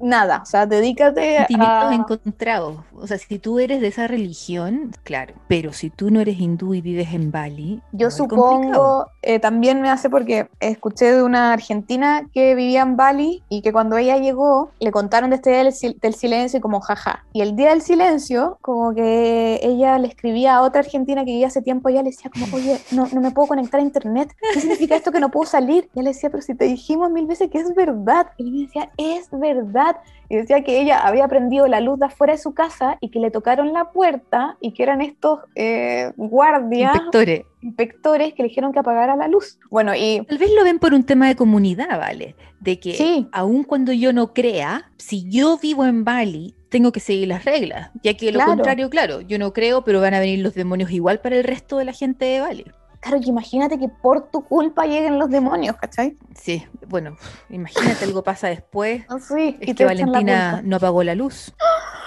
Nada, o sea, dedícate sentimientos a... encontrados. O sea, si tú eres de esa religión, claro. Pero si tú no eres hindú y vives en Bali, Yo supongo, eh, también me hace porque escuché de una argentina que vivía en Bali y que cuando ella llegó le contaron de este día del, sil- del silencio y como jaja. Y el día del silencio, como que ella le escribía a otra argentina que vivía hace tiempo, ella le decía como, oye, no, no me puedo conectar a internet. ¿Qué significa esto que no puedo salir? Y ella le decía, pero si te dijimos mil veces que es verdad. Y ella me decía, es verdad. Y decía que ella había prendido la luz de afuera de su casa y que le tocaron la puerta y que eran estos eh, guardias Inspectores. inspectores que le dijeron que apagara la luz. Bueno, y Tal vez lo ven por un tema de comunidad, ¿vale? De que Sí. aun cuando yo no crea, si yo vivo en Bali, tengo que seguir las reglas, ya que lo Claro. contrario, claro, yo no creo, pero van a venir los demonios igual para el resto de la gente de Bali. Claro, que imagínate que por tu culpa lleguen los demonios, ¿cachai? Sí, bueno, imagínate algo pasa después. Así, Es y que Valentina no apagó la luz.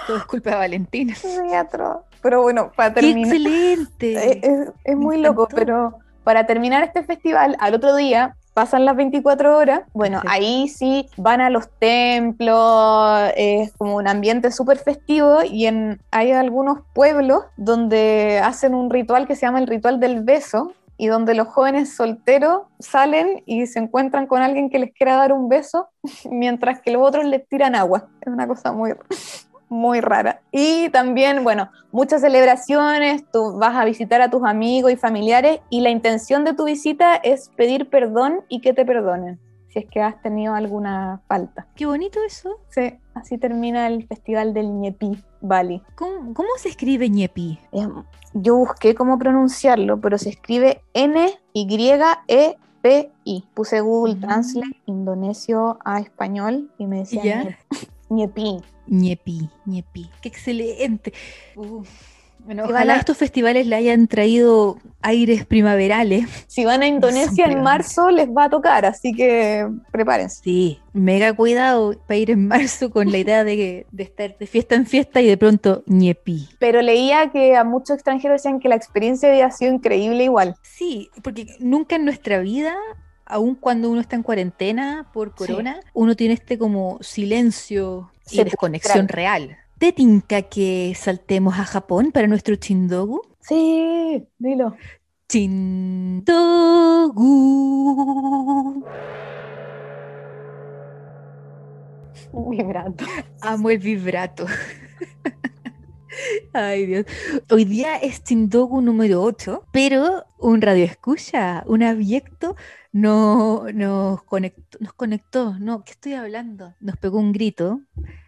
Todo es culpa de Valentina. Sí, atroz. Pero bueno, para ¡Qué terminar, excelente! eh, es, es muy loco, pero para terminar este festival, al otro día pasan las 24 horas, bueno, ahí sí van a los templos, es como un ambiente súper festivo y en, hay algunos pueblos donde hacen un ritual que se llama el ritual del beso y donde los jóvenes solteros salen y se encuentran con alguien que les quiera dar un beso mientras que los otros les tiran agua. Es una cosa muy, muy rara. Y también, bueno, muchas celebraciones, tú vas a visitar a tus amigos y familiares y la intención de tu visita es pedir perdón y que te perdonen si es que has tenido alguna falta. Qué bonito eso. Sí, así termina el festival del Ñepi, Bali. ¿Cómo, cómo se escribe ñepi? Yo busqué cómo pronunciarlo, pero se escribe N-Y-E-P-I. Puse Google Mm. Translate, indonesio a español, y me decía ¿Ya? Ñe- Ñepi. ñepi, ñepi. ¡Qué excelente! Uf. Bueno, ojalá van a- estos festivales le hayan traído aires primaverales. Si van a Indonesia en marzo, les va a tocar, así que prepárense. Sí, mega cuidado para ir en marzo con la idea de, de estar de fiesta en fiesta y de pronto ñepi. Pero leía que a muchos extranjeros decían que la experiencia había sido increíble igual. Sí, porque nunca en nuestra vida, aun cuando uno está en cuarentena por Sí. corona, uno tiene este como silencio y desconexión real. ¿Te tinca que saltemos a Japón para nuestro Chindogu? Sí, dilo. Chindogu. Vibrato. Amo el vibrato. Ay, Dios. Hoy día es Chindogu número 8, pero un radio escucha, un abyecto, no, nos, conectó, nos conectó. No, ¿qué estoy hablando? Nos pegó un grito.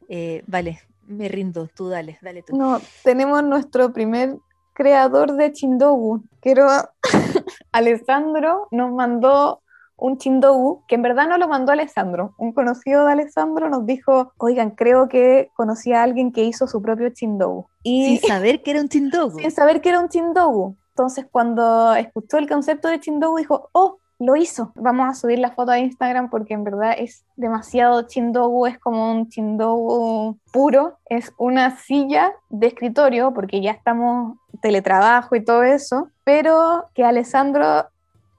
Eh, vale, me rindo. Tú dale, dale tú. No, tenemos nuestro primer creador de Chindogu. Quiero. Alessandro nos mandó un Chindogu, que en verdad no lo mandó Alessandro. Un conocido de Alessandro nos dijo: Oigan, creo que conocí a alguien que hizo su propio Chindogu. Y Sin saber que era un Chindogu. sin saber que era un Chindogu. Entonces, cuando escuchó el concepto de Chindogu, dijo: Oh, lo hizo. Vamos a subir la foto a Instagram porque en verdad es demasiado Chindogu, es como un Chindogu puro. Es una silla de escritorio, porque ya estamos teletrabajo y todo eso, pero que Alessandro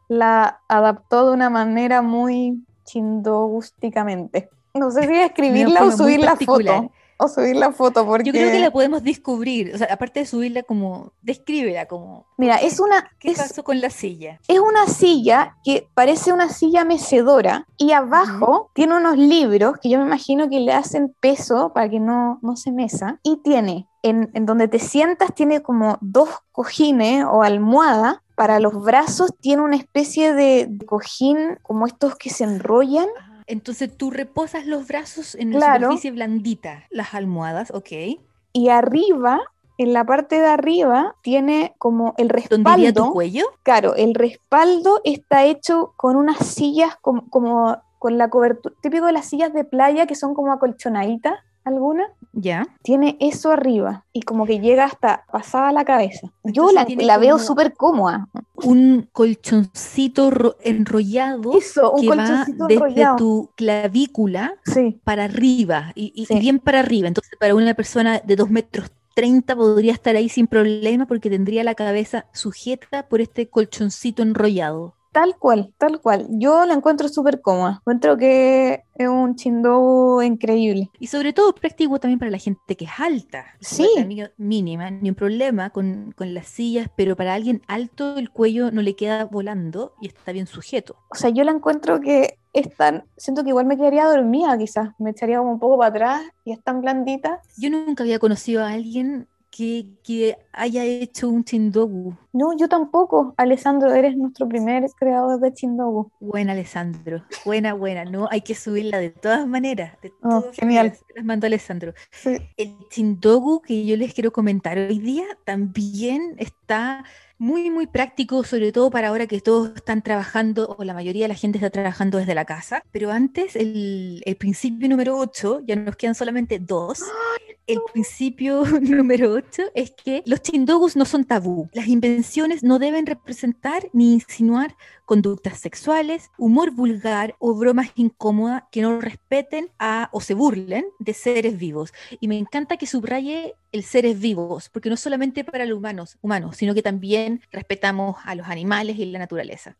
la adaptó de una manera muy chindogústicamente. No sé si escribirla o subir la foto. O subir la foto, porque... Yo creo que la podemos descubrir. O sea, aparte de subirla como, descríbela como, Mira, es una... ¿qué es- pasó con la silla? es una silla que parece una silla mecedora y abajo tiene unos libros que yo me imagino que le hacen peso para que no, no se mesa y tiene en, en donde te sientas tiene como dos cojines o almohada para los brazos tiene una especie de cojín como estos que se enrollan Entonces tú reposas los brazos en Claro. superficie blandita, las almohadas, ok. y arriba en la parte de arriba tiene como el ¿Dónde iría tu respaldo. cuello? Claro, el respaldo está hecho con unas sillas como, como con la cobertura, típico de las sillas de playa que son como acolchonaditas, algunas. Ya. Tiene eso arriba y como que llega hasta pasada la cabeza. Yo la, la veo súper cómoda. Un colchoncito ro- enrollado Eso, un que va desde enrollado. tu clavícula Sí, para arriba y, y- bien para arriba. Entonces, para una persona de 2 metros 30 podría estar ahí sin problema porque tendría la cabeza sujeta por este colchoncito enrollado. Tal cual, tal cual. Yo la encuentro súper cómoda. Encuentro que es un chindó increíble. Y sobre todo práctico también para la gente que es alta. Sí. Mínima, ni un problema con, con las sillas, pero para alguien alto el cuello no le queda volando y está bien sujeto. O sea, yo la encuentro que es tan, siento que igual me quedaría dormida quizás, me echaría como un poco para atrás y es tan blandita. Yo nunca había conocido a alguien que, que haya hecho un chindogu. No, yo tampoco. Alessandro, eres nuestro primer creador de Chindogu. Buena, Alessandro. Buena, buena. No, hay que subirla de todas maneras. De Oh, todas genial. maneras. Las mando Alessandro. Sí. El chindogu que yo les quiero comentar hoy día también está muy, muy práctico, sobre todo para ahora que todos están trabajando, o la mayoría de la gente está trabajando desde la casa. Pero antes, el, el principio número 8, ya nos quedan solamente dos. El principio número 8 es que los chindogus no son tabú. Las invenciones no deben representar ni insinuar conductas sexuales, humor vulgar o bromas incómodas que no respeten a o se burlen de seres vivos. Y me encanta que subraye el seres vivos, porque no solamente para los humanos, humanos, sino que también respetamos a los animales y la naturaleza.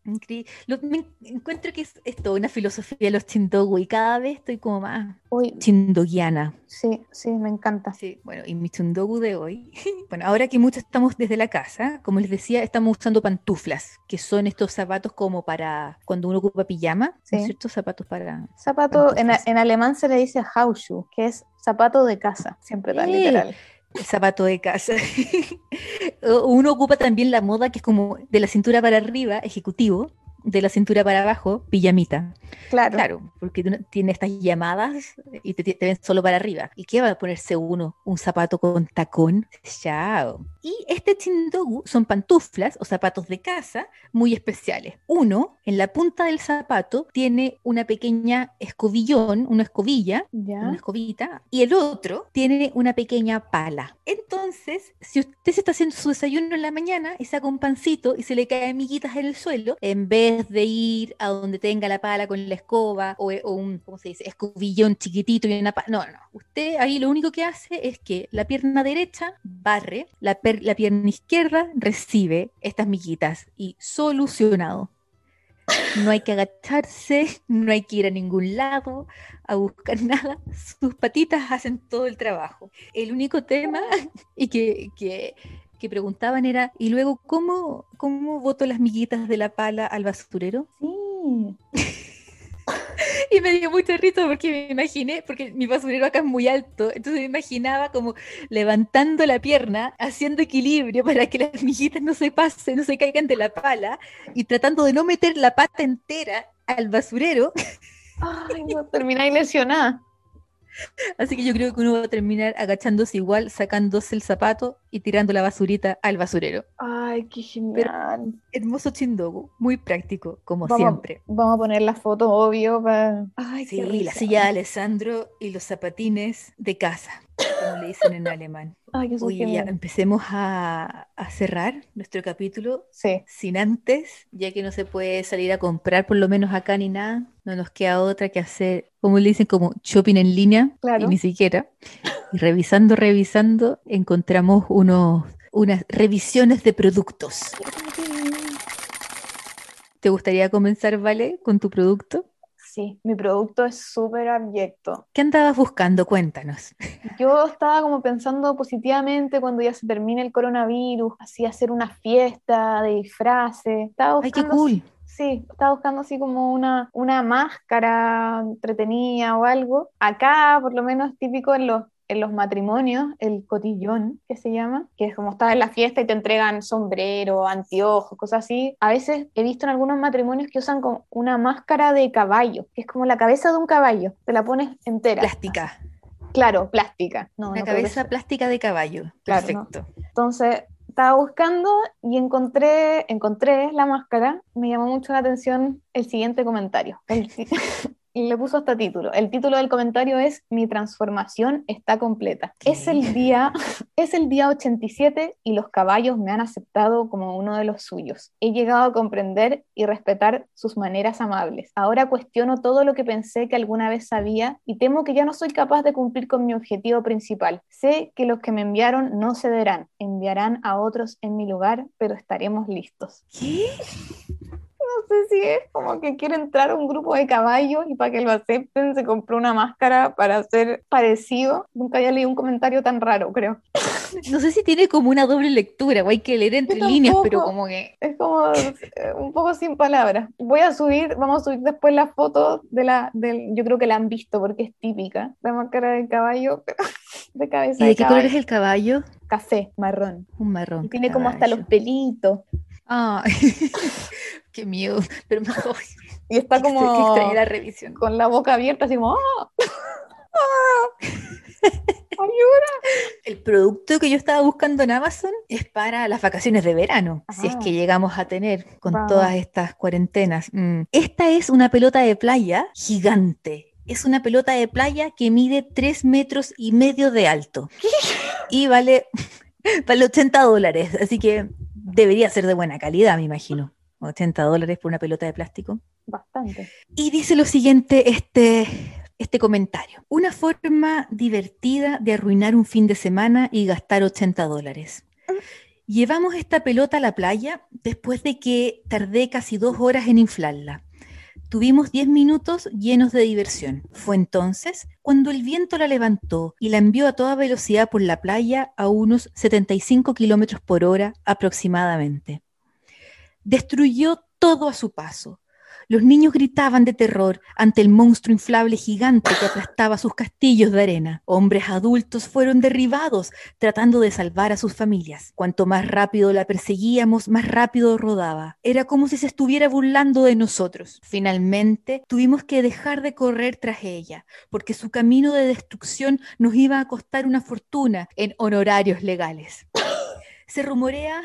Lo- me encuentro que es esto, una filosofía de los chindogu y cada vez estoy como más chindoguiana. sí, sí, me encanta. Sí, bueno, y mi chindogu de hoy. Bueno, ahora que muchos estamos desde la casa, como les decía, estamos usando pantuflas, que son estos zapatos como para cuando uno ocupa pijama, ¿no Sí. es cierto? Zapatos para... Zapato, en, en alemán se le dice Hauschuh, que es zapato de casa, siempre tan literal. el zapato de casa. Uno ocupa también la moda que es como de la cintura para arriba, ejecutivo, de la cintura para abajo, pijamita. Claro. Claro, porque tiene estas llamadas y te, te ven solo para arriba. ¿Y qué va a ponerse uno? ¿Un zapato con tacón? Chao. Y este chindogu son pantuflas o zapatos de casa muy especiales. Uno, en la punta del zapato, tiene una pequeña escobillón, una escobilla, Ya. una escobita, y el otro tiene una pequeña pala. Entonces, si usted se está haciendo su desayuno en la mañana y saca un pancito y se le cae amiguitas en el suelo, en vez de ir a donde tenga la pala con la escoba o, o un, ¿cómo se dice?, escobillón chiquitito y una pala. No, no. Usted ahí lo único que hace es que la pierna derecha barre, la, la pierna izquierda recibe estas miguitas y solucionado. No hay que agacharse, no hay que ir a ningún lado a buscar nada. Sus patitas hacen todo el trabajo. El único tema y que, que, que preguntaban era, ¿y luego cómo, cómo boto las miguitas de la pala al basurero? Sí. Y me dio mucha risa porque me imaginé, porque mi basurero acá es muy alto, entonces me imaginaba como levantando la pierna, haciendo equilibrio para que las miguitas no se pasen, no se caigan de la pala, y tratando de no meter la pata entera al basurero. Ay, no termináis lesionada. Así que yo creo que uno va a terminar agachándose igual, sacándose el zapato y tirando la basurita al basurero. Ay, qué genial. Hermoso chindogu, muy práctico, como Vamos, siempre. vamos a poner la foto, obvio. Para... Ay, Sí, qué la silla de Alessandro y los zapatines de casa, como le dicen en alemán. Ay, Oye, ya empecemos a, a cerrar nuestro capítulo Sí. sin antes, ya que no se puede salir a comprar por lo menos acá ni nada, no nos queda otra que hacer, como le dicen, como shopping en línea, Claro. y ni siquiera. Y revisando, revisando, encontramos unos, unas revisiones de productos. ¿Te gustaría comenzar, Vale, con tu producto? Sí, mi producto es súper abyecto. ¿Qué andabas buscando? Cuéntanos. Yo estaba como pensando positivamente cuando ya se termine el coronavirus, así hacer una fiesta de disfraces. Estaba ¡Ay, qué buscando cool! Sí, estaba buscando así como una, una máscara entretenida o algo. Acá, por lo menos, típico en los, en los matrimonios, el cotillón, que se llama, que es como estás en la fiesta y te entregan sombrero, anteojos, cosas así. A veces he visto en algunos matrimonios que usan como una máscara de caballo, que es como la cabeza de un caballo, te la pones entera. Plástica. Claro, plástica. No, Una no cabeza plástica de caballo. Claro, no. Perfecto. Entonces, estaba buscando y encontré, encontré la máscara. Me llamó mucho la atención el siguiente comentario. le puso hasta título. El título del comentario es Mi transformación está completa. ¿Qué? Es el día es el día 87 y los caballos me han aceptado como uno de los suyos. He llegado a comprender y respetar sus maneras amables. Ahora cuestiono todo lo que pensé que alguna vez sabía y temo que ya no soy capaz de cumplir con mi objetivo principal. Sé que los que me enviaron no cederán, enviarán a otros en mi lugar, pero estaremos listos. ¿Qué? No sé si es como que quiere entrar a un grupo de caballos y para que lo acepten se compró una máscara para ser parecido. Nunca había leído un comentario tan raro, creo. No sé si tiene como una doble lectura o hay que leer entre líneas, pero como que. Es como eh, un poco sin palabras. Voy a subir, vamos a subir después la foto de la, del, yo creo que la han visto porque es típica, la máscara del caballo, pero de cabeza ¿Y de, de qué color es el caballo? Café, marrón. Un marrón. Y tiene como hasta los pelitos. Ah, qué miedo. Pero me Y está que como extrañé la revisión. con la boca abierta, así como ¡ah! ¡Ah! ¡Ayuda! El producto que yo estaba buscando en Amazon es para las vacaciones de verano, si es Ah. que llegamos a tener con todas estas cuarentenas. Mm. Esta es una pelota de playa gigante. Es una pelota de playa que mide 3 metros y medio de alto. Y vale, vale 80 dólares, así que debería ser de buena calidad, me imagino. 80 dólares por una pelota de plástico. Bastante. Y dice lo siguiente este, este comentario. Una forma divertida de arruinar un fin de semana y gastar 80 dólares. Llevamos esta pelota a la playa después de que tardé casi dos horas en inflarla. Tuvimos 10 minutos llenos de diversión. Fue entonces cuando el viento la levantó y la envió a toda velocidad por la playa a unos 75 kilómetros por hora aproximadamente. Destruyó todo a su paso. Los niños gritaban de terror ante el monstruo inflable gigante que aplastaba sus castillos de arena. Hombres adultos fueron derribados tratando de salvar a sus familias. Cuanto más rápido la perseguíamos, más rápido rodaba. Era como si se estuviera burlando de nosotros. Finalmente, tuvimos que dejar de correr tras ella, porque su camino de destrucción nos iba a costar una fortuna en honorarios legales. Se rumorea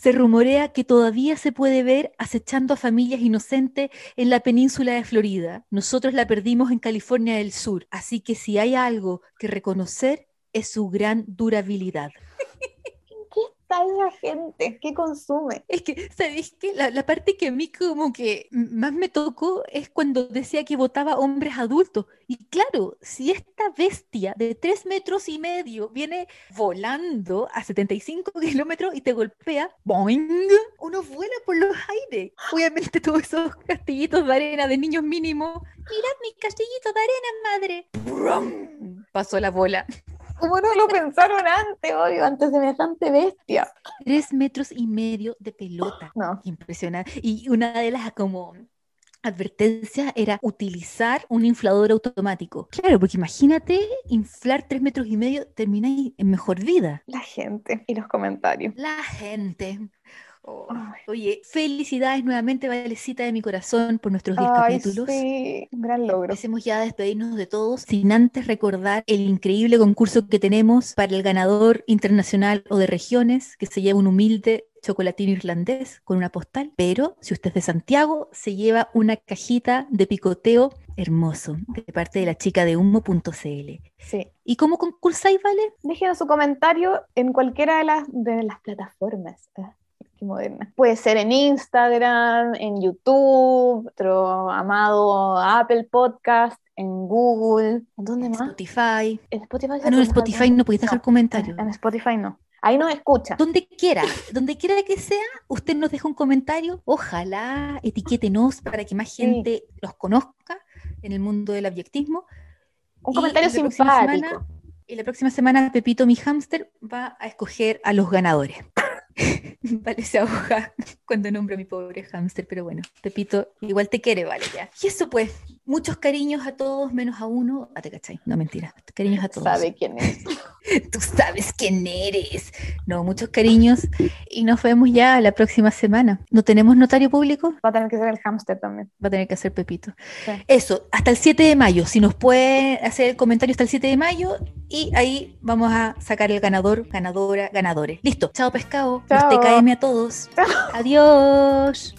se rumorea que todavía se puede ver acechando a familias inocentes en la península de Florida. Nosotros la perdimos en California del Sur, así que si hay algo que reconocer es su gran durabilidad. ¿Qué está esa gente? ¿Qué consume? Es que, ¿sabéis qué? La, la parte que a mí como que más me tocó es cuando decía que votaba hombres adultos. Y claro, si esta bestia de tres metros y medio viene volando a 75 kilómetros y te golpea, ¡boing! Uno vuela por los aires. Obviamente todos esos castillitos de arena de niños mínimos. ¡Mirad mi castillito de arena, madre! ¡Brum! Pasó la bola. ¿Cómo no lo pensaron antes, obvio, ante semejante bestia? Tres metros y medio de pelota. No. Impresionante. Y una de las como advertencias era utilizar un inflador automático. Claro, porque imagínate inflar tres metros y medio, termináis en mejor vida. La gente y los comentarios. La gente. Oh. Oye, felicidades nuevamente, Valecita de mi corazón, por nuestros 10 Ay, capítulos. sí, un gran logro. Empecemos ya despedirnos de todos, sin antes recordar el increíble concurso que tenemos para el ganador internacional o de regiones, que se lleva un humilde chocolatino irlandés con una postal. Pero si usted es de Santiago, se lleva una cajita de picoteo hermoso de parte de la chica de humo.cl. Sí. ¿Y cómo concursáis, vale? Dejen su comentario en cualquiera de las, de las plataformas. Ah, moderna. Puede ser en Instagram, en YouTube, nuestro amado Apple Podcast, en Google. ¿En dónde más? Spotify. En Spotify. Ah, no, en Spotify no podéis dejar comentarios. En Spotify no. Ahí nos escucha. Donde quiera, donde quiera que sea, usted nos deja un comentario. Ojalá etiquétenos para que más gente los conozca en el mundo del abyectismo. Un Y comentario simpático. semana- Y la próxima semana Pepito, mi hámster, va a escoger a los ganadores. Vale se ahoga cuando nombro a mi pobre hámster, pero bueno, Pepito igual te quiere, vale, ya. Y eso pues, muchos cariños a todos, menos a uno. Ah, te cachai, no mentira, cariños a todos. Sabe quién es. Tú sabes quién eres. No, muchos cariños y nos vemos ya la próxima semana. ¿No tenemos notario público? Va a tener que ser el hámster también. Va a tener que hacer Pepito. Sí. Eso, hasta el 7 de mayo. Si nos puede hacer el comentario hasta el 7 de mayo y ahí vamos a sacar el ganador, ganadora, ganadores. Listo. Chao pescado. Chao. Los TKM a todos. Adiós.